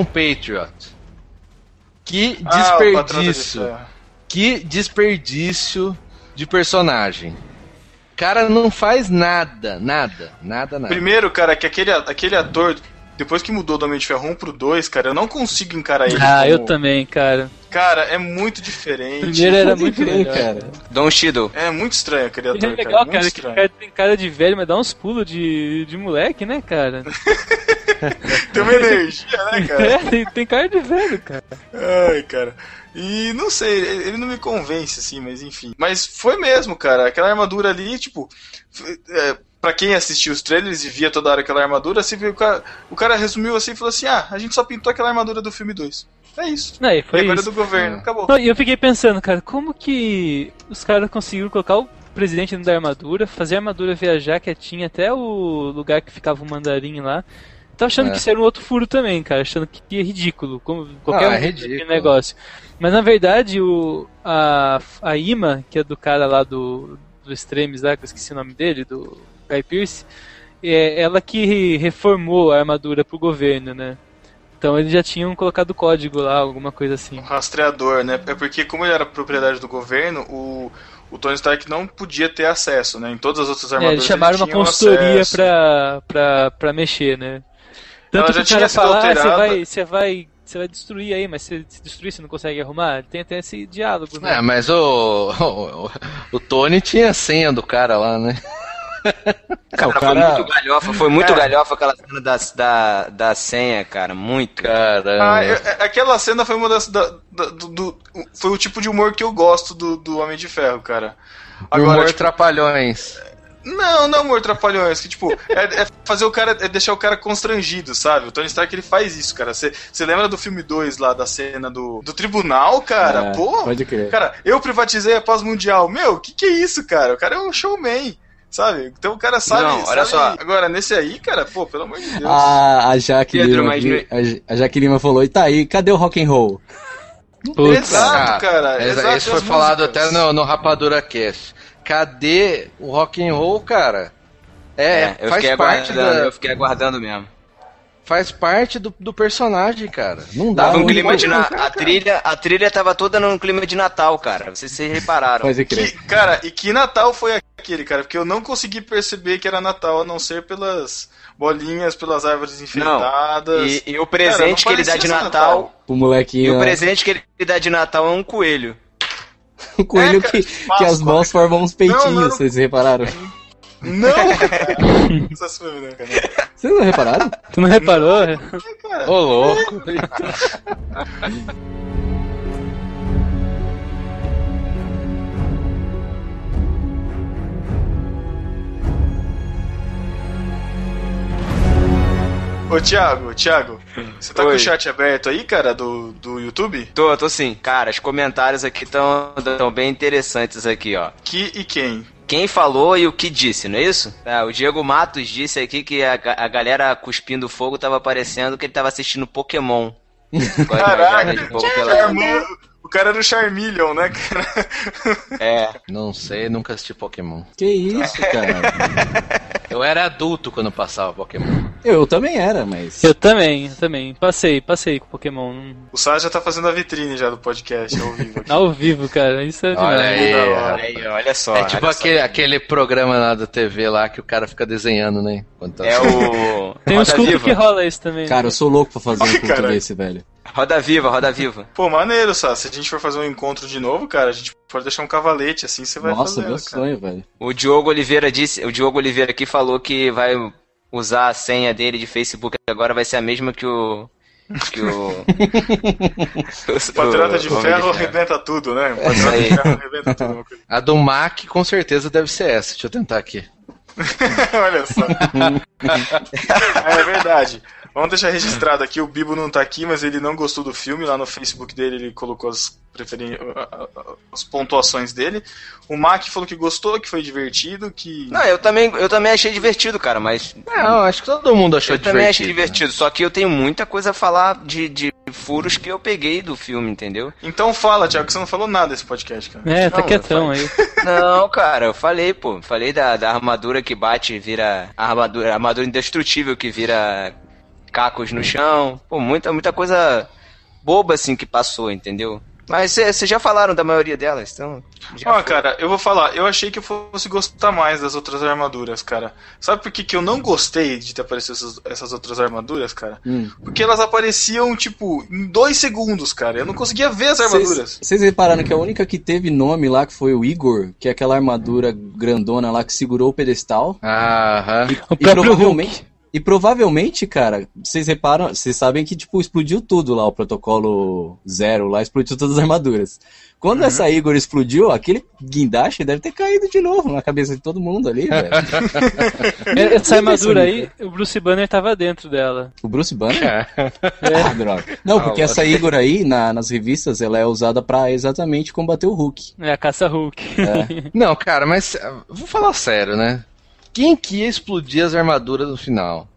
Iron Patriot. Que Ah, desperdício. Ferro. que desperdício de personagem. Cara não faz nada, nada, nada, nada. Primeiro, cara, que aquele, aquele ator depois que mudou do Homem de Ferro 1 pro 2, cara, eu não consigo encarar ele Ah, como... eu também, cara. Cara, é muito diferente. Primeiro era muito melhor. cara. Don Shido. É muito estranho aquele Ele ator, é legal, cara. Muito cara, que cara tem cara de velho, mas dá uns pulos de, de moleque, né, cara? Tem uma energia, né, cara? É, tem, tem cara de velho, cara. Ai, cara. E não sei, ele não me convence, assim, mas enfim. Mas foi mesmo, cara. Aquela armadura ali, tipo. É, pra quem assistiu os trailers e via toda hora aquela armadura, assim, o cara, o cara resumiu assim e falou assim: ah, a gente só pintou aquela armadura do filme 2. É isso. Não, e foi e agora é isso. do governo, acabou. Não, E eu fiquei pensando, cara, como que os caras conseguiram colocar o presidente dentro da armadura, fazer a armadura viajar quietinha até o lugar que ficava o mandarim lá. Tava achando É. que isso era um outro furo também, cara, achando que é ridículo, como qualquer Ah, é um ridículo. negócio. Mas na verdade, o, a, a Ima, que é do cara lá do, do Extremes lá, que eu esqueci o nome dele, do Guy Pearce, é ela que reformou a armadura pro governo, né? Então eles já tinham colocado código lá, alguma coisa assim. Um rastreador, né? É porque, como ele era propriedade do governo, o, o Tony Stark não podia ter acesso, né? Em todas as outras É, armaduras. eles chamaram ele uma um consultoria pra, pra, pra mexer, né? Ela Tanto já que o tinha cara sido fala, ah, você vai, você vai, você vai destruir aí, mas se, se destruir você não consegue arrumar. Tem até esse diálogo, né? É, mas o, o, o Tony tinha a senha do cara lá, né? Cara, o foi cara- muito galhofa, foi muito Cara. galhofa aquela cena da, da, da senha, cara. Muito. Caramba. Ah, eu- é- aquela cena foi uma das. da- da- do, do- foi o tipo de humor que eu gosto do, do Homem de Ferro, cara. Humor Agora, tipo, trapalhões. Não, não humor trapalhões, que tipo, é, é fazer o cara, é deixar o cara constrangido, sabe? O Tony Stark ele faz isso, cara. Você lembra do filme 2 lá, da cena do, do tribunal, cara? É, Pô, Pode crer. cara, eu privatizei a paz mundial. Meu, que que é isso, cara? O cara é um showman. Sabe? Então o cara sabe. Não, olha sabe- só. Agora, nesse aí, cara, pô, pelo amor de Deus. A, a Jaque Pedro, Lima, mas a, Ja- a Jaque Lima falou, e tá aí, cadê o rock and roll? Putz. Exato, cara. Exa- exato, Isso foi as falado músicas. até no, no Rapadura Cast. Cadê o rock and roll, cara? É, É, eu faz fiquei parte aguardando, da, eu fiquei aguardando mesmo. faz parte do, do personagem, cara. Não dá. Tava um clima de na... a trilha, a trilha tava toda num clima de Natal, cara. Vocês, vocês repararam. Crer. Que, cara, e que Natal foi aquele, cara? Porque eu não consegui perceber que era Natal, a não ser pelas bolinhas, pelas árvores enfeitadas. E, e o presente Cara, que ele dá de ser Natal, O e molequinho, o né? presente que ele dá de Natal é um coelho. o coelho É, cara, que, que as mãos né, formam uns peitinhos, Não, não, vocês repararam? Não, cara! Né, cara? Vocês não repararam? Tu não reparou? Ô, louco. Ô, Thiago, Thiago, você tá com Oi. o chat aberto aí, cara, do, do YouTube? Tô, tô sim. Cara, os comentários aqui estão tão bem interessantes aqui, ó. Que e quem? Quem falou e o que disse, não é isso? Ah, o Diego Matos disse aqui que a, a galera cuspindo fogo tava parecendo que ele tava assistindo Pokémon. Com Caraca, garra cara era o Charmeleon, né, cara? É, Não sei, nunca assisti Pokémon. Que isso, cara? Eu era adulto quando passava Pokémon. Eu também era, mas... Eu também, eu também. Passei, passei com Pokémon. O Sá já tá fazendo a vitrine já do podcast ao vivo. aqui. Ao vivo, cara. Isso é demais. Olha aí, da hora. olha aí, olha só. É tipo olha só. aquele, aquele programa lá da TV lá que o cara fica desenhando, né? Tá- É o. Tem uns cultos que rola isso também. Cara, eu sou louco pra fazer um culto desse, velho. Roda Viva, Roda Viva. Pô, maneiro, Sá. Se a gente for fazer um encontro de novo, cara, a gente pode deixar um cavalete assim, você vai Nossa, fazendo, meu cara. sonho, velho. O Diogo Oliveira disse, o Diogo Oliveira aqui falou que vai usar a senha dele de Facebook agora vai ser a mesma que o que o O Patriota de o Ferro arrebenta tudo, né? O Patriota aí. de Ferro arrebenta tudo. A do Mac com certeza deve ser essa. Deixa eu tentar aqui. Olha só. é verdade. Vamos deixar registrado aqui, o Bibo não tá aqui, mas ele não gostou do filme. Lá no Facebook dele ele colocou as, preferen... as pontuações dele. O Mac falou que gostou, que foi divertido, que. Não, eu também, eu também achei divertido, cara, mas Não, acho que todo mundo achou eu divertido. também achei divertido, só que eu tenho muita coisa a falar de, de furos que eu peguei do filme, entendeu? Então fala, Thiago, que você não falou nada desse podcast, cara. É, tá Não, quietão aí. Não, cara, eu falei, pô, falei da, da armadura que bate e vira a armadura, a armadura indestrutível que vira cacos no chão. Pô, muita, muita coisa boba assim que passou, entendeu? Mas vocês já falaram da maioria delas, então. Ó, foi. cara, eu vou falar, eu achei que eu fosse gostar mais das outras armaduras, cara. Sabe por que, que eu não gostei de ter aparecido essas, essas outras armaduras, cara? Hum. Porque elas apareciam, tipo, em dois segundos, cara. Eu não conseguia ver as armaduras. Vocês repararam que a única que teve nome lá, que foi o Igor, que é aquela armadura grandona lá que segurou o pedestal. Aham. O E próprio provavelmente, e provavelmente, cara, vocês reparam, vocês sabem que, tipo, explodiu tudo lá, o protocolo zero lá, explodiu todas as armaduras. Quando essa Igor explodiu, aquele guindaste deve ter caído de novo na cabeça de todo mundo ali, velho. É, Essa armadura aí, o Bruce Banner tava dentro dela. O Bruce Banner? É. Ah, droga. Não, porque essa Igor aí, na- nas revistas, ela é usada pra exatamente combater o Hulk. É a caça Hulk. Não, cara, mas vou falar sério, né? Quem que ia explodir as armaduras no final?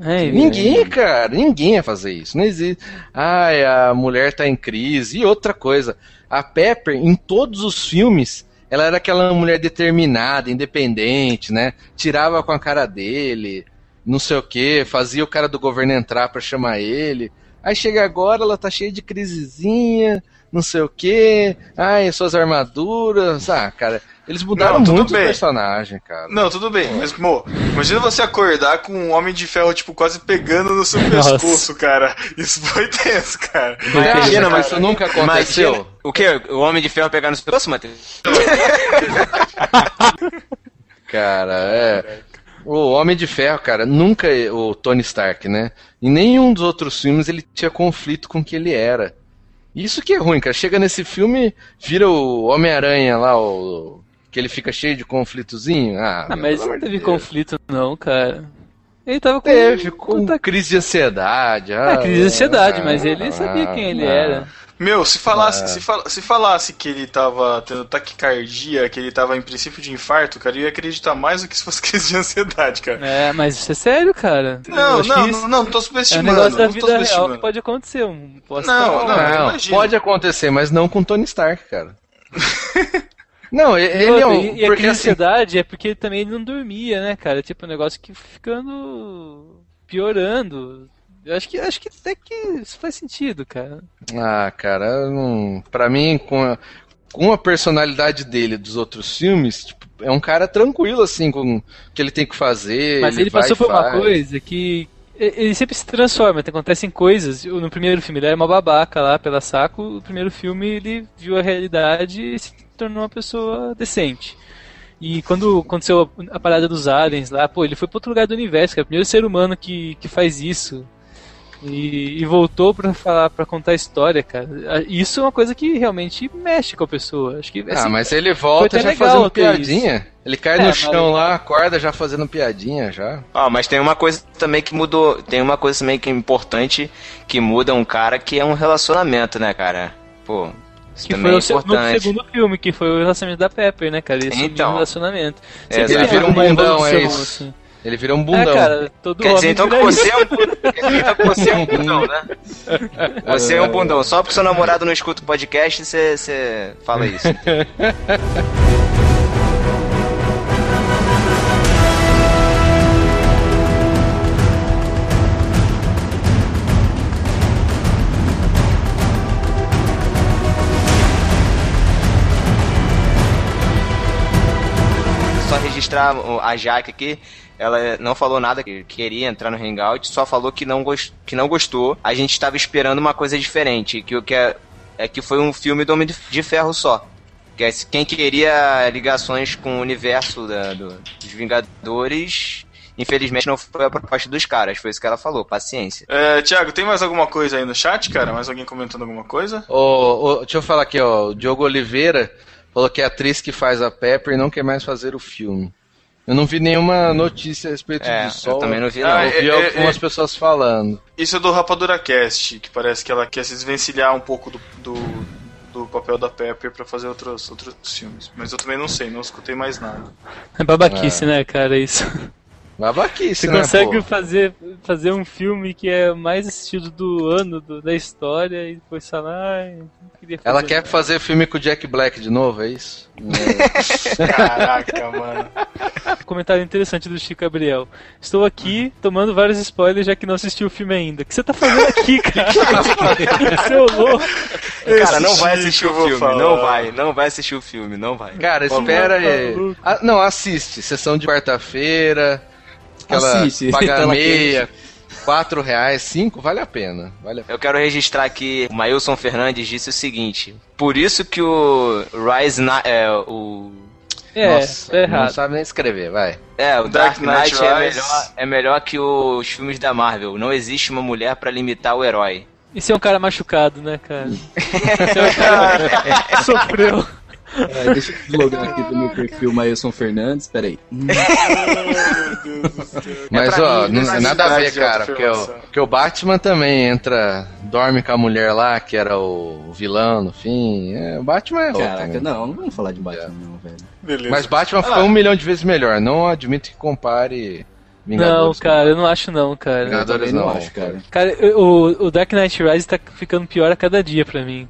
É, Ninguém, cara, ninguém ia fazer isso. Não existe. Ai, a mulher tá em crise. E outra coisa, a Pepper, em todos os filmes, ela era aquela mulher determinada, independente, né? Tirava com a cara dele, não sei o que, fazia o cara do governo entrar pra chamar ele. Aí chega agora, ela tá cheia de crisezinha, não sei o que. Ai, suas armaduras. Ah, cara, eles mudaram Não, tudo muito bem. o personagem, cara. Não, tudo bem, mas, mo, imagina você acordar com um homem de ferro, tipo, quase pegando no seu Nossa. pescoço, cara. Isso foi tenso, cara. Imagina, mas isso nunca aconteceu. Imagina, o quê? O Homem de Ferro pegar no seu pescoço, Matheus? Cara, é. O Homem de Ferro, cara, nunca. O Tony Stark, né? Em nenhum dos outros filmes ele tinha conflito com o que ele era. Isso que é ruim, cara. Chega nesse filme, vira o Homem-Aranha lá, o. Que ele fica cheio de conflitozinho. Ah, Ah, mas não teve Deus. conflito não, cara. Ele tava com... Teve, com Puta- crise de ansiedade. Ah, crise de ansiedade, mas ele ah, sabia quem ele ah. era. Meu, se falasse, É. se, fal- se falasse que ele tava tendo taquicardia, que ele tava em princípio de infarto, cara, eu ia acreditar mais do que se fosse crise de ansiedade, cara. É, mas isso é sério, cara. Não, não, não, não, tô É um subestimando. negócio da vida real subestimando. que pode acontecer. Um posso Não, falar. não, Não, imagina. pode acontecer, mas não com Tony Stark, cara. não, ele é um. e, a porque crise de assim, ansiedade é porque também ele não dormia, né, cara? Tipo, um negócio que ficando piorando. Eu acho que acho que até que isso faz sentido, cara. Ah, cara, não... pra mim, com a, com a personalidade dele dos outros filmes, tipo, é um cara tranquilo, assim, com o que ele tem que fazer. Mas ele, vai passou por uma faz. coisa que ele sempre se transforma, tem- acontecem coisas. No primeiro filme ele era uma babaca lá pela saco, no primeiro filme ele viu a realidade e se tornou uma pessoa decente. E quando aconteceu a, a parada dos aliens lá, pô, ele foi pra outro lugar do universo, que é o primeiro ser humano que, que faz isso. E, e voltou pra falar, para contar a história, cara. Isso é uma coisa que realmente mexe com a pessoa. Acho que Ah, assim, mas ele volta foi já fazendo piadinha. Ele cai É, no mas- chão lá, acorda já fazendo piadinha já. Ó, mas tem uma coisa também que mudou. Tem uma coisa também que é importante que muda um cara que é um relacionamento, né, cara? Pô, isso que foi é o segundo filme, que foi o relacionamento da Pepper, né, cara? Ele Então. um relacionamento. É, ele vira um uma bundão, é isso. assim. Ele vira um bundão. É, cara, todo Quer dizer, então que você é um então você é um bundão, né? Você é um bundão. Só porque seu namorado não escuta o podcast, você, você fala isso. registrar a Jaque aqui. Ela não falou nada que queria entrar no Hangout, só falou que não, gos- que não gostou. A gente estava esperando uma coisa diferente, que o que é, é que foi um filme do Homem de- Ferro só. Que é, quem queria ligações com o universo da- do- dos Vingadores, infelizmente não foi a proposta dos caras. Foi isso que ela falou, paciência. É, Thiago, tem mais alguma coisa aí no chat, cara? Mais alguém comentando alguma coisa? Ô, ô, deixa eu falar aqui, ó. O Diogo Oliveira falou que é a atriz que faz a Pepper não quer mais fazer o filme. Eu não vi nenhuma notícia a respeito É, disso. eu também não vi, não. Ah, Eu vi é, é, algumas é. pessoas falando. Isso é do Rapadura Cast, que parece que ela quer se desvencilhar um pouco do, do, do papel da Pepper pra fazer outros, outros filmes. Mas eu também não sei, não escutei mais nada. É babaquice, né, cara, isso. Babaquice, Você né, consegue pô? fazer, fazer um filme que é mais assistido do ano, do- da história, e depois falar, Ela quer nada." fazer filme com o Jack Black de novo, é isso? Caraca, mano. Comentário interessante do Chico Gabriel. Estou aqui tomando vários spoilers já que não assisti o filme ainda. O que você tá fazendo aqui, cara? Seu louco. Cara, não vai assistir o filme, falar. não vai, não vai assistir o filme, não vai. Cara, espera aí. Ah, não, assiste. Sessão de quarta-feira. Aquela Assiste, paga meia, quatro reais, cinco, vale a pena. Vale a pena. Eu quero registrar aqui, o Mailson Fernandes disse o seguinte: por isso que o Rise Na é, o É, Nossa, Não errado. sabe nem escrever, vai. é, o Dark, Dark Knight Knight, é, melhor, é melhor que os filmes da Marvel. Não existe uma mulher pra limitar o herói. Isso é um cara machucado, né, cara? Isso é um cara que sofreu. É, deixa eu logar aqui do meu perfil Mailson Fernandes, peraí. Hum, Mas, ó, mim, não tem nada a ver, cara. Porque o, porque o Batman também entra, dorme com a mulher lá, que era o vilão no fim. É, o Batman é outro. Caraca, né? não, não vamos falar de Batman, não, velho. Beleza. Mas Batman Ah. foi um milhão de vezes melhor. Não admito que compare Não, Vingadores. cara, eu não acho não, cara. Eu Vingadores não, não, acho, cara. Cara, o, o Dark Knight Rise tá ficando pior a cada dia pra mim.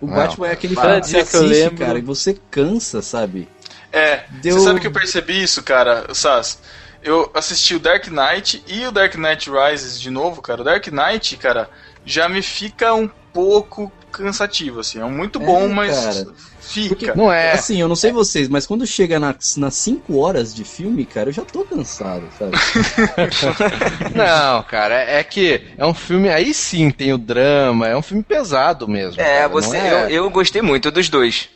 O Não. Batman é aquele Cada filme que você dia que eu assiste, lembro- cara, e você cansa, sabe? É, Deu- você sabe que eu percebi isso, cara, Sass? Eu assisti o Dark Knight e o Dark Knight Rises de novo, cara. O Dark Knight, cara, já me fica um pouco cansativo, assim. É muito bom, É, mas cara. Fica. Porque- Não é. Assim, eu não sei vocês, mas quando chega nas 5 horas de filme, cara, eu já tô cansado, sabe? Não, cara, é, é que é um filme. Aí sim tem o drama, é um filme pesado mesmo. É, cara, você, é, eu, eu gostei muito dos dois.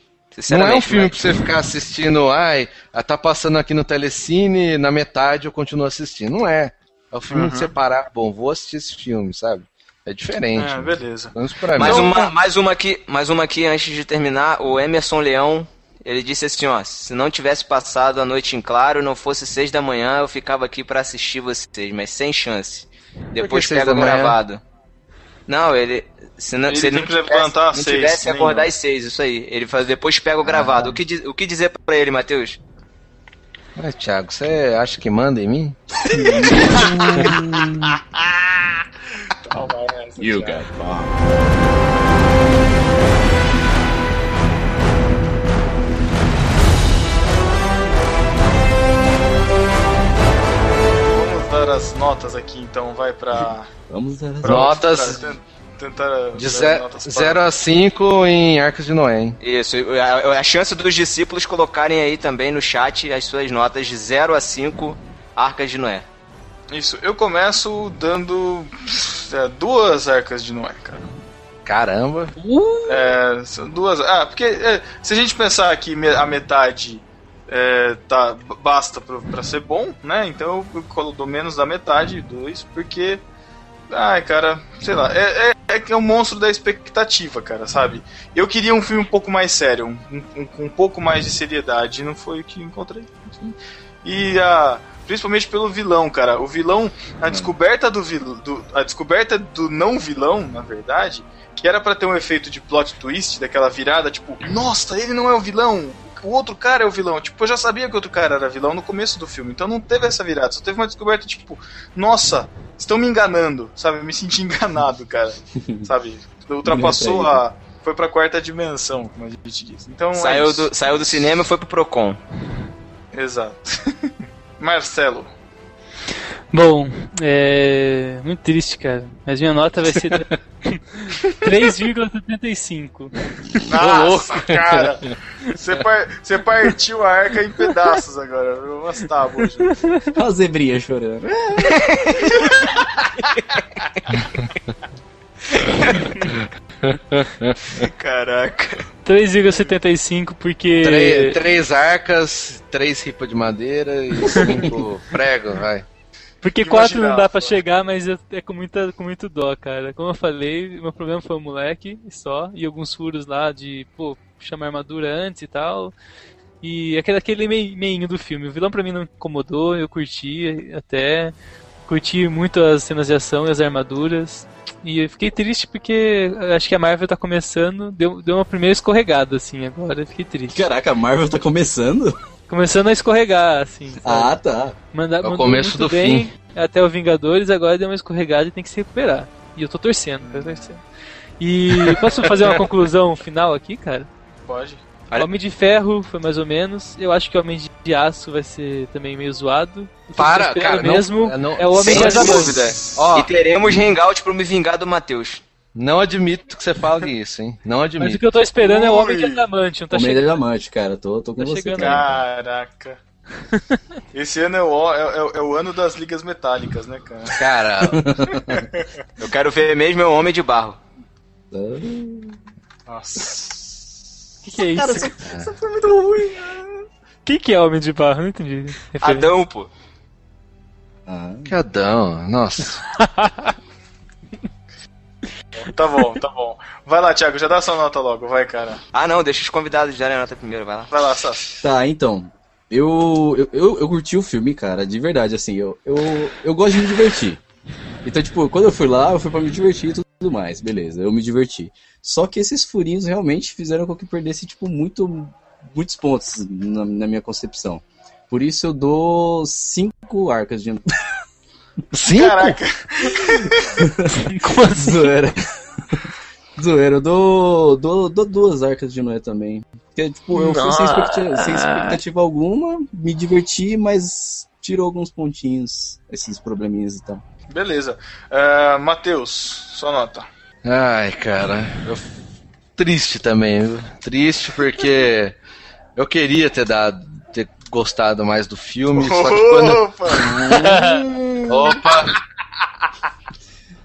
Não é um filme mas- pra você ficar assistindo, ai, tá passando aqui no Telecine, na metade eu continuo assistindo. Não é. É um filme Uhum. de separar, bom, vou assistir esse filme, sabe? É diferente. É, beleza. Vamos pra Mais mim. uma, mais uma aqui, mais uma aqui antes de terminar. O Emerson Leão, ele disse assim, ó, se não tivesse passado a noite em claro, não fosse seis da manhã, eu ficava aqui pra assistir vocês, mas sem chance. Depois pega o gravado. Não, ele se não, Ele se ele tem não que tivesse, levantar não seis, tivesse acordar às seis, isso aí. Ele faz depois pega o gravado. O que diz- o que dizer pra ele, Matheus? Mas, Thiago, você acha que manda em mim? You got bomb. Vamos dar as notas aqui, então. Vai pra... Vamos dar as Notas pra ten- tentar de dar notas para- 0 a 5 em Arcas de Noé, hein? Isso, a, a chance dos discípulos colocarem aí também no chat as suas notas de 0 a 5 Arcas de Noé. Isso, eu começo dando é, duas arcas de Noé, cara. Caramba. É, são duas. Ah, porque é, se a gente pensar que me- a metade é, tá, basta pra, pra ser bom, né? Então eu colo- dou menos da metade, dois, porque. Ai, cara, sei lá, é, é, é que é um monstro da expectativa, cara, sabe? Eu queria um filme um pouco mais sério, um, um- com um pouco mais de seriedade, e não foi o que encontrei. enfim. E a. Principalmente pelo vilão, cara. O vilão, a descoberta do, vil, do a descoberta do não vilão, na verdade, que era pra ter um efeito de plot twist, daquela virada, tipo, nossa, ele não é o vilão, o outro cara é o vilão. Tipo, eu já sabia que o outro cara era vilão no começo do filme, então não teve essa virada, só teve uma descoberta, tipo, nossa, estão me enganando, sabe? Eu me senti enganado, cara, sabe? Ultrapassou a. Foi pra quarta dimensão, como a gente diz. Então, é Saiu isso. do, saiu do cinema e foi pro Procon. Exato. Marcelo. Bom, é. Muito triste, cara. Mas minha nota vai ser 3,75. Nossa, cara! Você, par- você partiu a arca em pedaços agora. Umas tábuas. Olha a zebrinha chorando. Caraca. 3,75 porque. Três, três arcas, três ripas de madeira e cinco pregos, vai. Porque Que 4 não dá pra chegar, mas é com, muita, com muito dó, cara. Como eu falei, meu problema foi o moleque só, e alguns furos lá de, pô, chamar armadura antes e tal. E aquele, aquele mei- meinho do filme. O vilão pra mim não incomodou, eu curti até. Curti muito as cenas de ação e as armaduras. E eu fiquei triste porque eu acho que a Marvel tá começando, deu, deu uma primeira escorregada, assim, agora eu fiquei triste. Caraca, a Marvel tá começando? Começando a escorregar, assim. sabe? Ah, tá. Manda, É o começo muito do bem fim. até o Vingadores, agora deu uma escorregada e tem que se recuperar. E eu tô torcendo, tô torcendo. E posso fazer uma conclusão final aqui, cara? Pode. Olha- Homem de Ferro foi mais ou menos. Eu acho que Homem de Aço vai ser também meio zoado. O Para, cara, não- mesmo não- é o Homem Sem de Adamante. dúvida. Ó. E teremos hangout pra me vingar do Matheus. Não admito que você fale isso, hein? Não Mas o admito. que eu tô esperando é o Homem de Ui. Adamante. Não tá Homem de chegando. Diamante, cara. Tô, tô com Tá você. chegando. Cara. Caraca. Esse ano é o, é, é- é o ano das ligas metálicas, né, cara? Cara, Eu quero ver mesmo é o Homem de Barro. Nossa. O que, que é isso? Isso foi muito ruim. Quem que é Homem de Barro? Não entendi. Referência. Adão, pô. Ah, que Adão, nossa. Tá bom, tá bom. Vai lá, Thiago, já dá sua nota logo, vai, cara. Ah, não, deixa os convidados darem a nota primeiro, vai lá. Vai lá, Sassi. Tá, então. Eu, eu, eu, eu curti o filme, cara, de verdade, assim, eu, eu, eu gosto de me divertir. Então, tipo, quando eu fui lá, eu fui pra me divertir e tudo mais, beleza, eu me diverti. Só que esses furinhos realmente fizeram com que eu perdesse, tipo, muito, muitos pontos na, na minha concepção. Por isso eu dou cinco arcas de... Cinco? Caraca. Como assim? Zoeira. Zoeira, eu dou, dou, dou duas arcas de Noé também. Porque, tipo, eu fui sem expectativa, sem expectativa alguma, me diverti, mas tirou alguns pontinhos, esses probleminhas e tal. Beleza. Uh, Matheus, sua nota. Ai, cara. eu- Triste também, viu? Triste porque eu queria ter dado, ter gostado mais do filme, só que quando. Opa! Opa!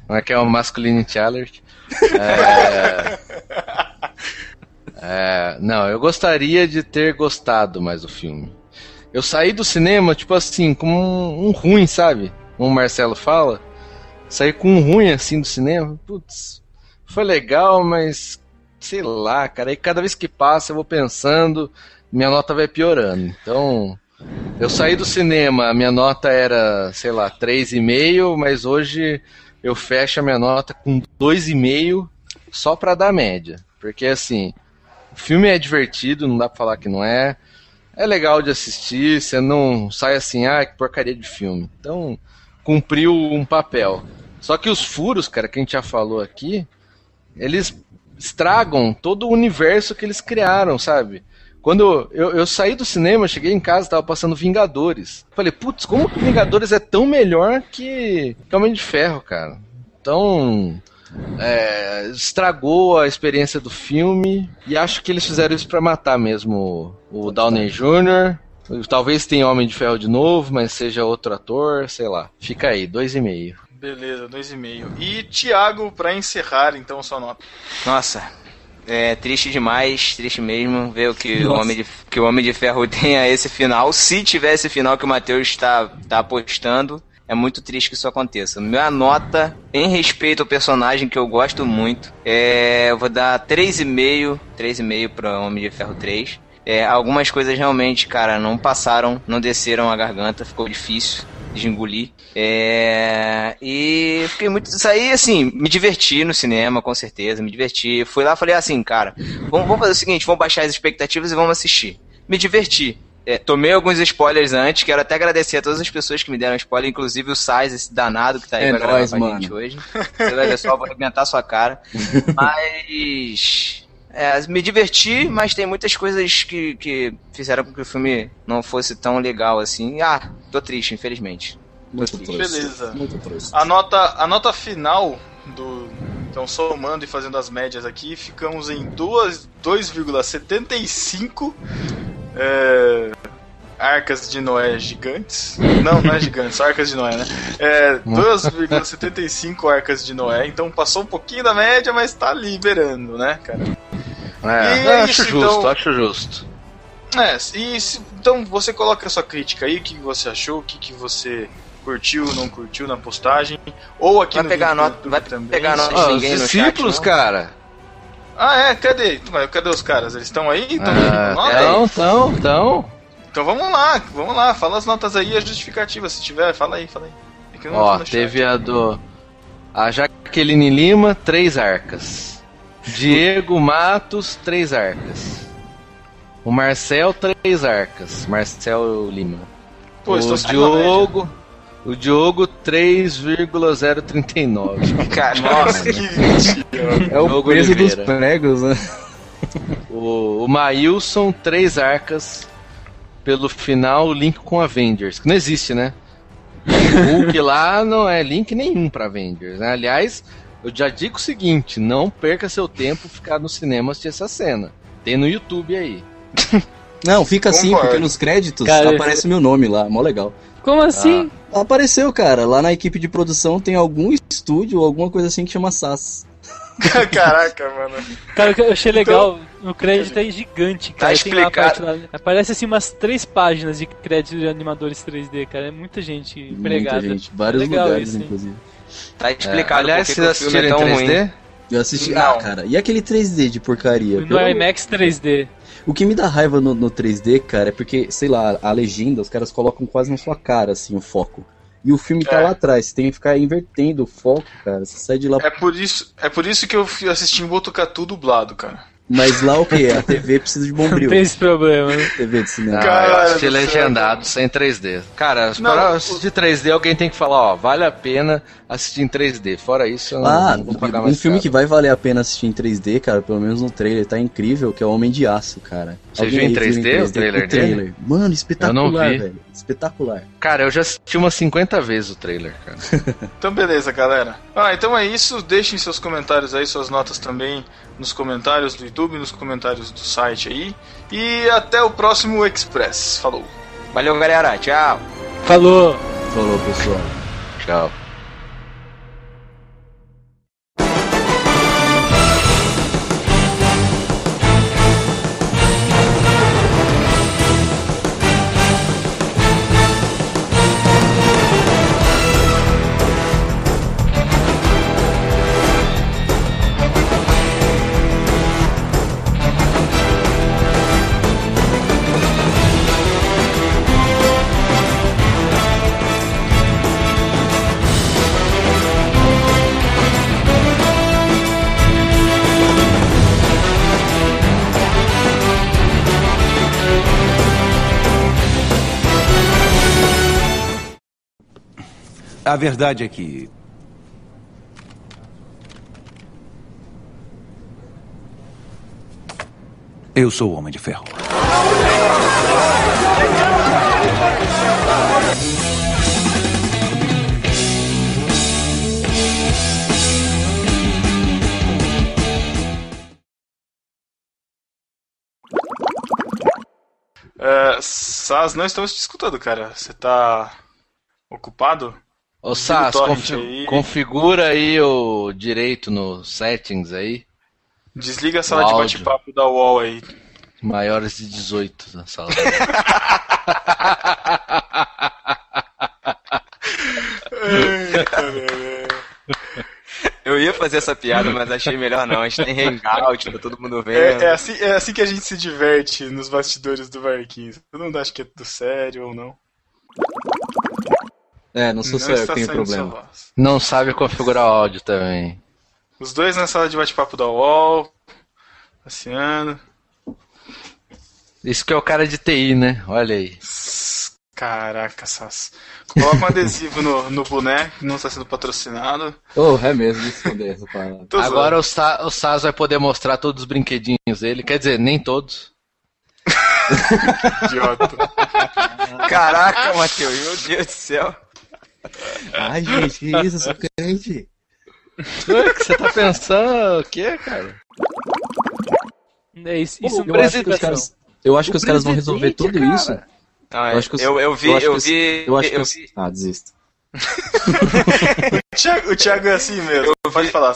Como é que é o Masculinity Alert? É... É, Não, eu gostaria de ter gostado mais do filme. Eu saí do cinema, tipo assim, com um, um ruim, sabe? Como o Marcelo fala. Saí com um ruim assim do cinema. Putz, foi legal, mas sei lá, cara. E cada vez que passa eu vou pensando, minha nota vai piorando. Então, eu saí do cinema, minha nota era, sei lá, 3,5, mas hoje eu fecho a minha nota com 2,5 só pra dar média. Porque assim, o filme é divertido, não dá pra falar que não é. É legal de assistir, você não sai assim, ah, que porcaria de filme. Então, cumpriu um papel. Só que os furos, cara, que a gente já falou aqui, eles estragam todo o universo que eles criaram, sabe? Quando eu, eu saí do cinema, cheguei em casa, tava passando Vingadores. Falei, putz, como que Vingadores é tão melhor que, que Homem de Ferro, cara? Então, é, estragou a experiência do filme e acho que eles fizeram isso pra matar mesmo o Downey Jr. Talvez tenha Homem de Ferro de novo, mas seja outro ator, sei lá. Fica aí, dois e meio. Beleza, 2,5. E Thiago, pra encerrar, então, sua nota. Nossa, é triste demais, triste mesmo ver o que o. Homem de, que o Homem de Ferro tenha esse final. Se tiver esse final que o Matheus está tá apostando, é muito triste que isso aconteça. Minha nota, em respeito ao personagem que eu gosto muito, é, eu vou dar 3,5, 3,5 para Homem de Ferro 3. É, algumas coisas realmente, cara, não passaram, não desceram a garganta, ficou difícil de engolir. É, e fiquei muito. Isso aí, assim, me diverti no cinema, com certeza, me diverti. Fui lá e falei assim, cara, vamos, vamos fazer o seguinte, vamos baixar as expectativas e vamos assistir. Me diverti. É, tomei alguns spoilers antes, quero até agradecer a todas as pessoas que me deram spoiler, inclusive o Sais, esse danado que tá aí É pra gravar nóis, com a mano. gente hoje. Você vai ver só, vou arrebentar sua cara. Mas. É, me diverti, mas tem muitas coisas que, que fizeram com que o filme não fosse tão legal assim. Ah, tô triste, infelizmente. Muito trouxa. Beleza. Muito. A nota, a nota final do. Então, somando e fazendo as médias aqui, ficamos em duas- 2,75 é, arcas de Noé gigantes. Não, não é gigantes, arcas de Noé, né? É, 2,75 arcas de Noé. Então, passou um pouquinho da média, mas tá liberando, né, cara? É, é acho isso, justo, então. acho justo. É, e se- então você coloca a sua crítica aí, o que você achou, o que, que você curtiu, não curtiu na postagem, ou aqui Vai no pegar a nota- vai também. pegar a nota- os ninguém no chat, não? cara. Ah, é, cadê? Cadê os caras? Eles estão aí? Estão Ah, nota? Então, então, então. Então vamos lá, vamos lá, fala as notas aí, a justificativa, se tiver, fala aí, fala aí. É que eu não tô Ó, no chat. teve a do. A Jaqueline Lima, três arcas. Diego Matos, três arcas. O Marcel, três arcas. Marcel Lima. Pô, estou o na Diogo. O Diogo 3,039. Cara, Nossa, que mentira. É o Diogo peso dos pregos, né? O, o Maílson, três arcas. Pelo final, link com Avengers. Que não existe, né? O Hulk lá não é link nenhum pra Avengers. Né? Aliás, eu já digo o seguinte: não perca seu tempo ficar no cinema assistir essa cena. Tem no YouTube aí. Não, fica assim, porque nos créditos Cara, aparece meu nome lá, mó legal. Como assim? Apareceu, cara, lá na equipe de produção tem algum estúdio ou alguma coisa assim que chama SAS. Caraca, mano. Cara, o que eu achei legal, o crédito é gigante, cara. Tá Tem lá a parte explicado. lá- aparece assim umas três páginas de crédito de animadores 3D, cara. É muita gente empregada. Muita gente, vários Legal lugares, isso, inclusive. tá explicado Aliás, por que vocês é assistiram em tão 3D? ruim. Eu assisti. Não. Ah, cara, e aquele 3D de porcaria? No Pelo- IMAX 3D. O que me dá raiva no, no 3D, cara, é porque, sei lá, a legenda, os caras colocam quase na sua cara, assim, o foco. E o filme tá É. lá atrás, você tem que ficar invertendo o foco, cara. Você sai de lá. É por isso, é por isso que eu fui assistir em Botucatu dublado, cara. Mas lá o que? A TV precisa de bombril. Tem esse problema, né? TV de cinema. Ah, Cara eu assisti legendado, sem 3D. Cara, Não, para o- assistir 3D, alguém tem que falar, ó, vale a pena assistir em 3D. Fora isso, eu não, Ah, não vou pagar um mais filme caro. que vai valer a pena assistir em 3D, cara, pelo menos no trailer, tá incrível, que é o Homem de Aço, cara. Você viu em aí 3D o trailer o trailer. Mano, espetacular, velho. Espetacular. Cara, eu já assisti umas 50 vezes o trailer, cara. Então beleza, galera. Ah, então é isso. Deixem seus comentários aí, suas notas também nos comentários do YouTube, nos comentários do site aí. E até o próximo Express. Falou. Valeu, galera. Tchau. Falou! Falou, pessoal. Tchau. A verdade é que. Eu sou o Homem de Ferro. É, Sas, não estamos te escutando, cara. Você tá ocupado? Ô, Sas, aí. configura aí o direito no settings aí. Desliga a sala de bate-papo da UOL aí. Maiores de 18 na sala. Eu ia fazer essa piada, mas achei melhor não. A gente tem hangout, tá todo mundo vendo. É, é assim, é assim que a gente se diverte nos bastidores do Marquinhos. Todo mundo acha que é do sério ou não. É, não sou só eu que tenho problema. Não sabe configurar o áudio também. Os dois na sala de bate-papo da UOL. Passeando. Isso que é o cara de TI, né? Olha aí. Caraca, Sas. Coloca um adesivo no, no boneco, que não está sendo patrocinado. Oh, é mesmo, esconder essa parada. Agora o, Sa o Sas vai poder mostrar todos os brinquedinhos dele. Quer dizer, nem todos. idiota. Caraca, Matheus, meu Deus do céu. Ai, gente, que isso, eu sou crente. O que você tá pensando? O que, cara? É isso, isso eu, não acho que os caras, eu acho que O os caras vão resolver tudo cara. isso. Ah, Eu acho que os- eu, eu vi, eu acho eu que os- vi, Eu acho que eu os... vi. Ah, desisto. O Thiago, o Thiago é assim mesmo. Pode falar,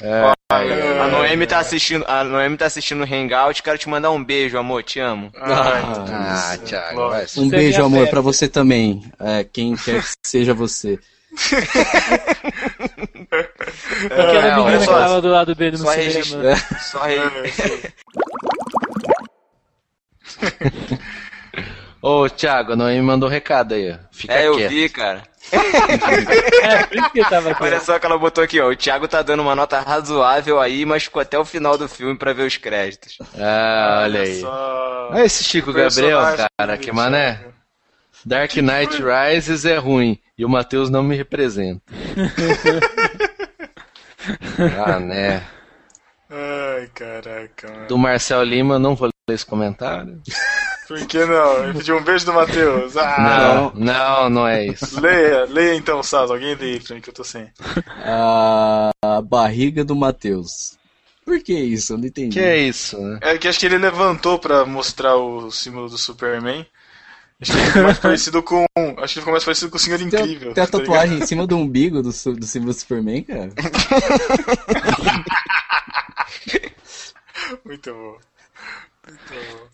Sas. A Noemi tá assistindo, a Noemi tá assistindo o Hangout, quero te mandar um beijo, amor, te amo. Ai, Ah, Deus. Thiago, Lógico. vai. Um é beijo, amor, pra você também. É, quem quer que seja você. Aquela É, menina que só, tava do lado dele no só cinema. Só aí. Ô, Thiago, não me mandou um recado aí. ó. Fica É, eu quieto. vi, cara. É, por isso que tava aqui. Olha só que ela botou aqui, ó. O Thiago tá dando uma nota razoável aí, mas ficou até o final do filme pra ver os créditos. Ah, olha aí. Só... Olha esse Chico Gabriel, cara, que mané. Thiago. Dark Knight Rises é ruim e o Matheus não me representa. ah, né. Ai, caraca, mano. Do Marcel Lima, não vou ler esse comentário. Por que não? Ele pediu um beijo do Matheus. Ah, Não, não, não é isso. Leia, leia então, Saz. Alguém leia aí pra mim que eu tô sem. A, a barriga do Matheus. Por que isso? Eu não entendi. Que é isso, né? É que acho que ele levantou pra mostrar o símbolo do Superman. Acho que ele ficou mais parecido com. Acho que ele ficou mais parecido com o Senhor Tem, Incrível. tem a tá ligado? tatuagem em cima do umbigo do, do símbolo do Superman, cara? Muito bom. Muito bom.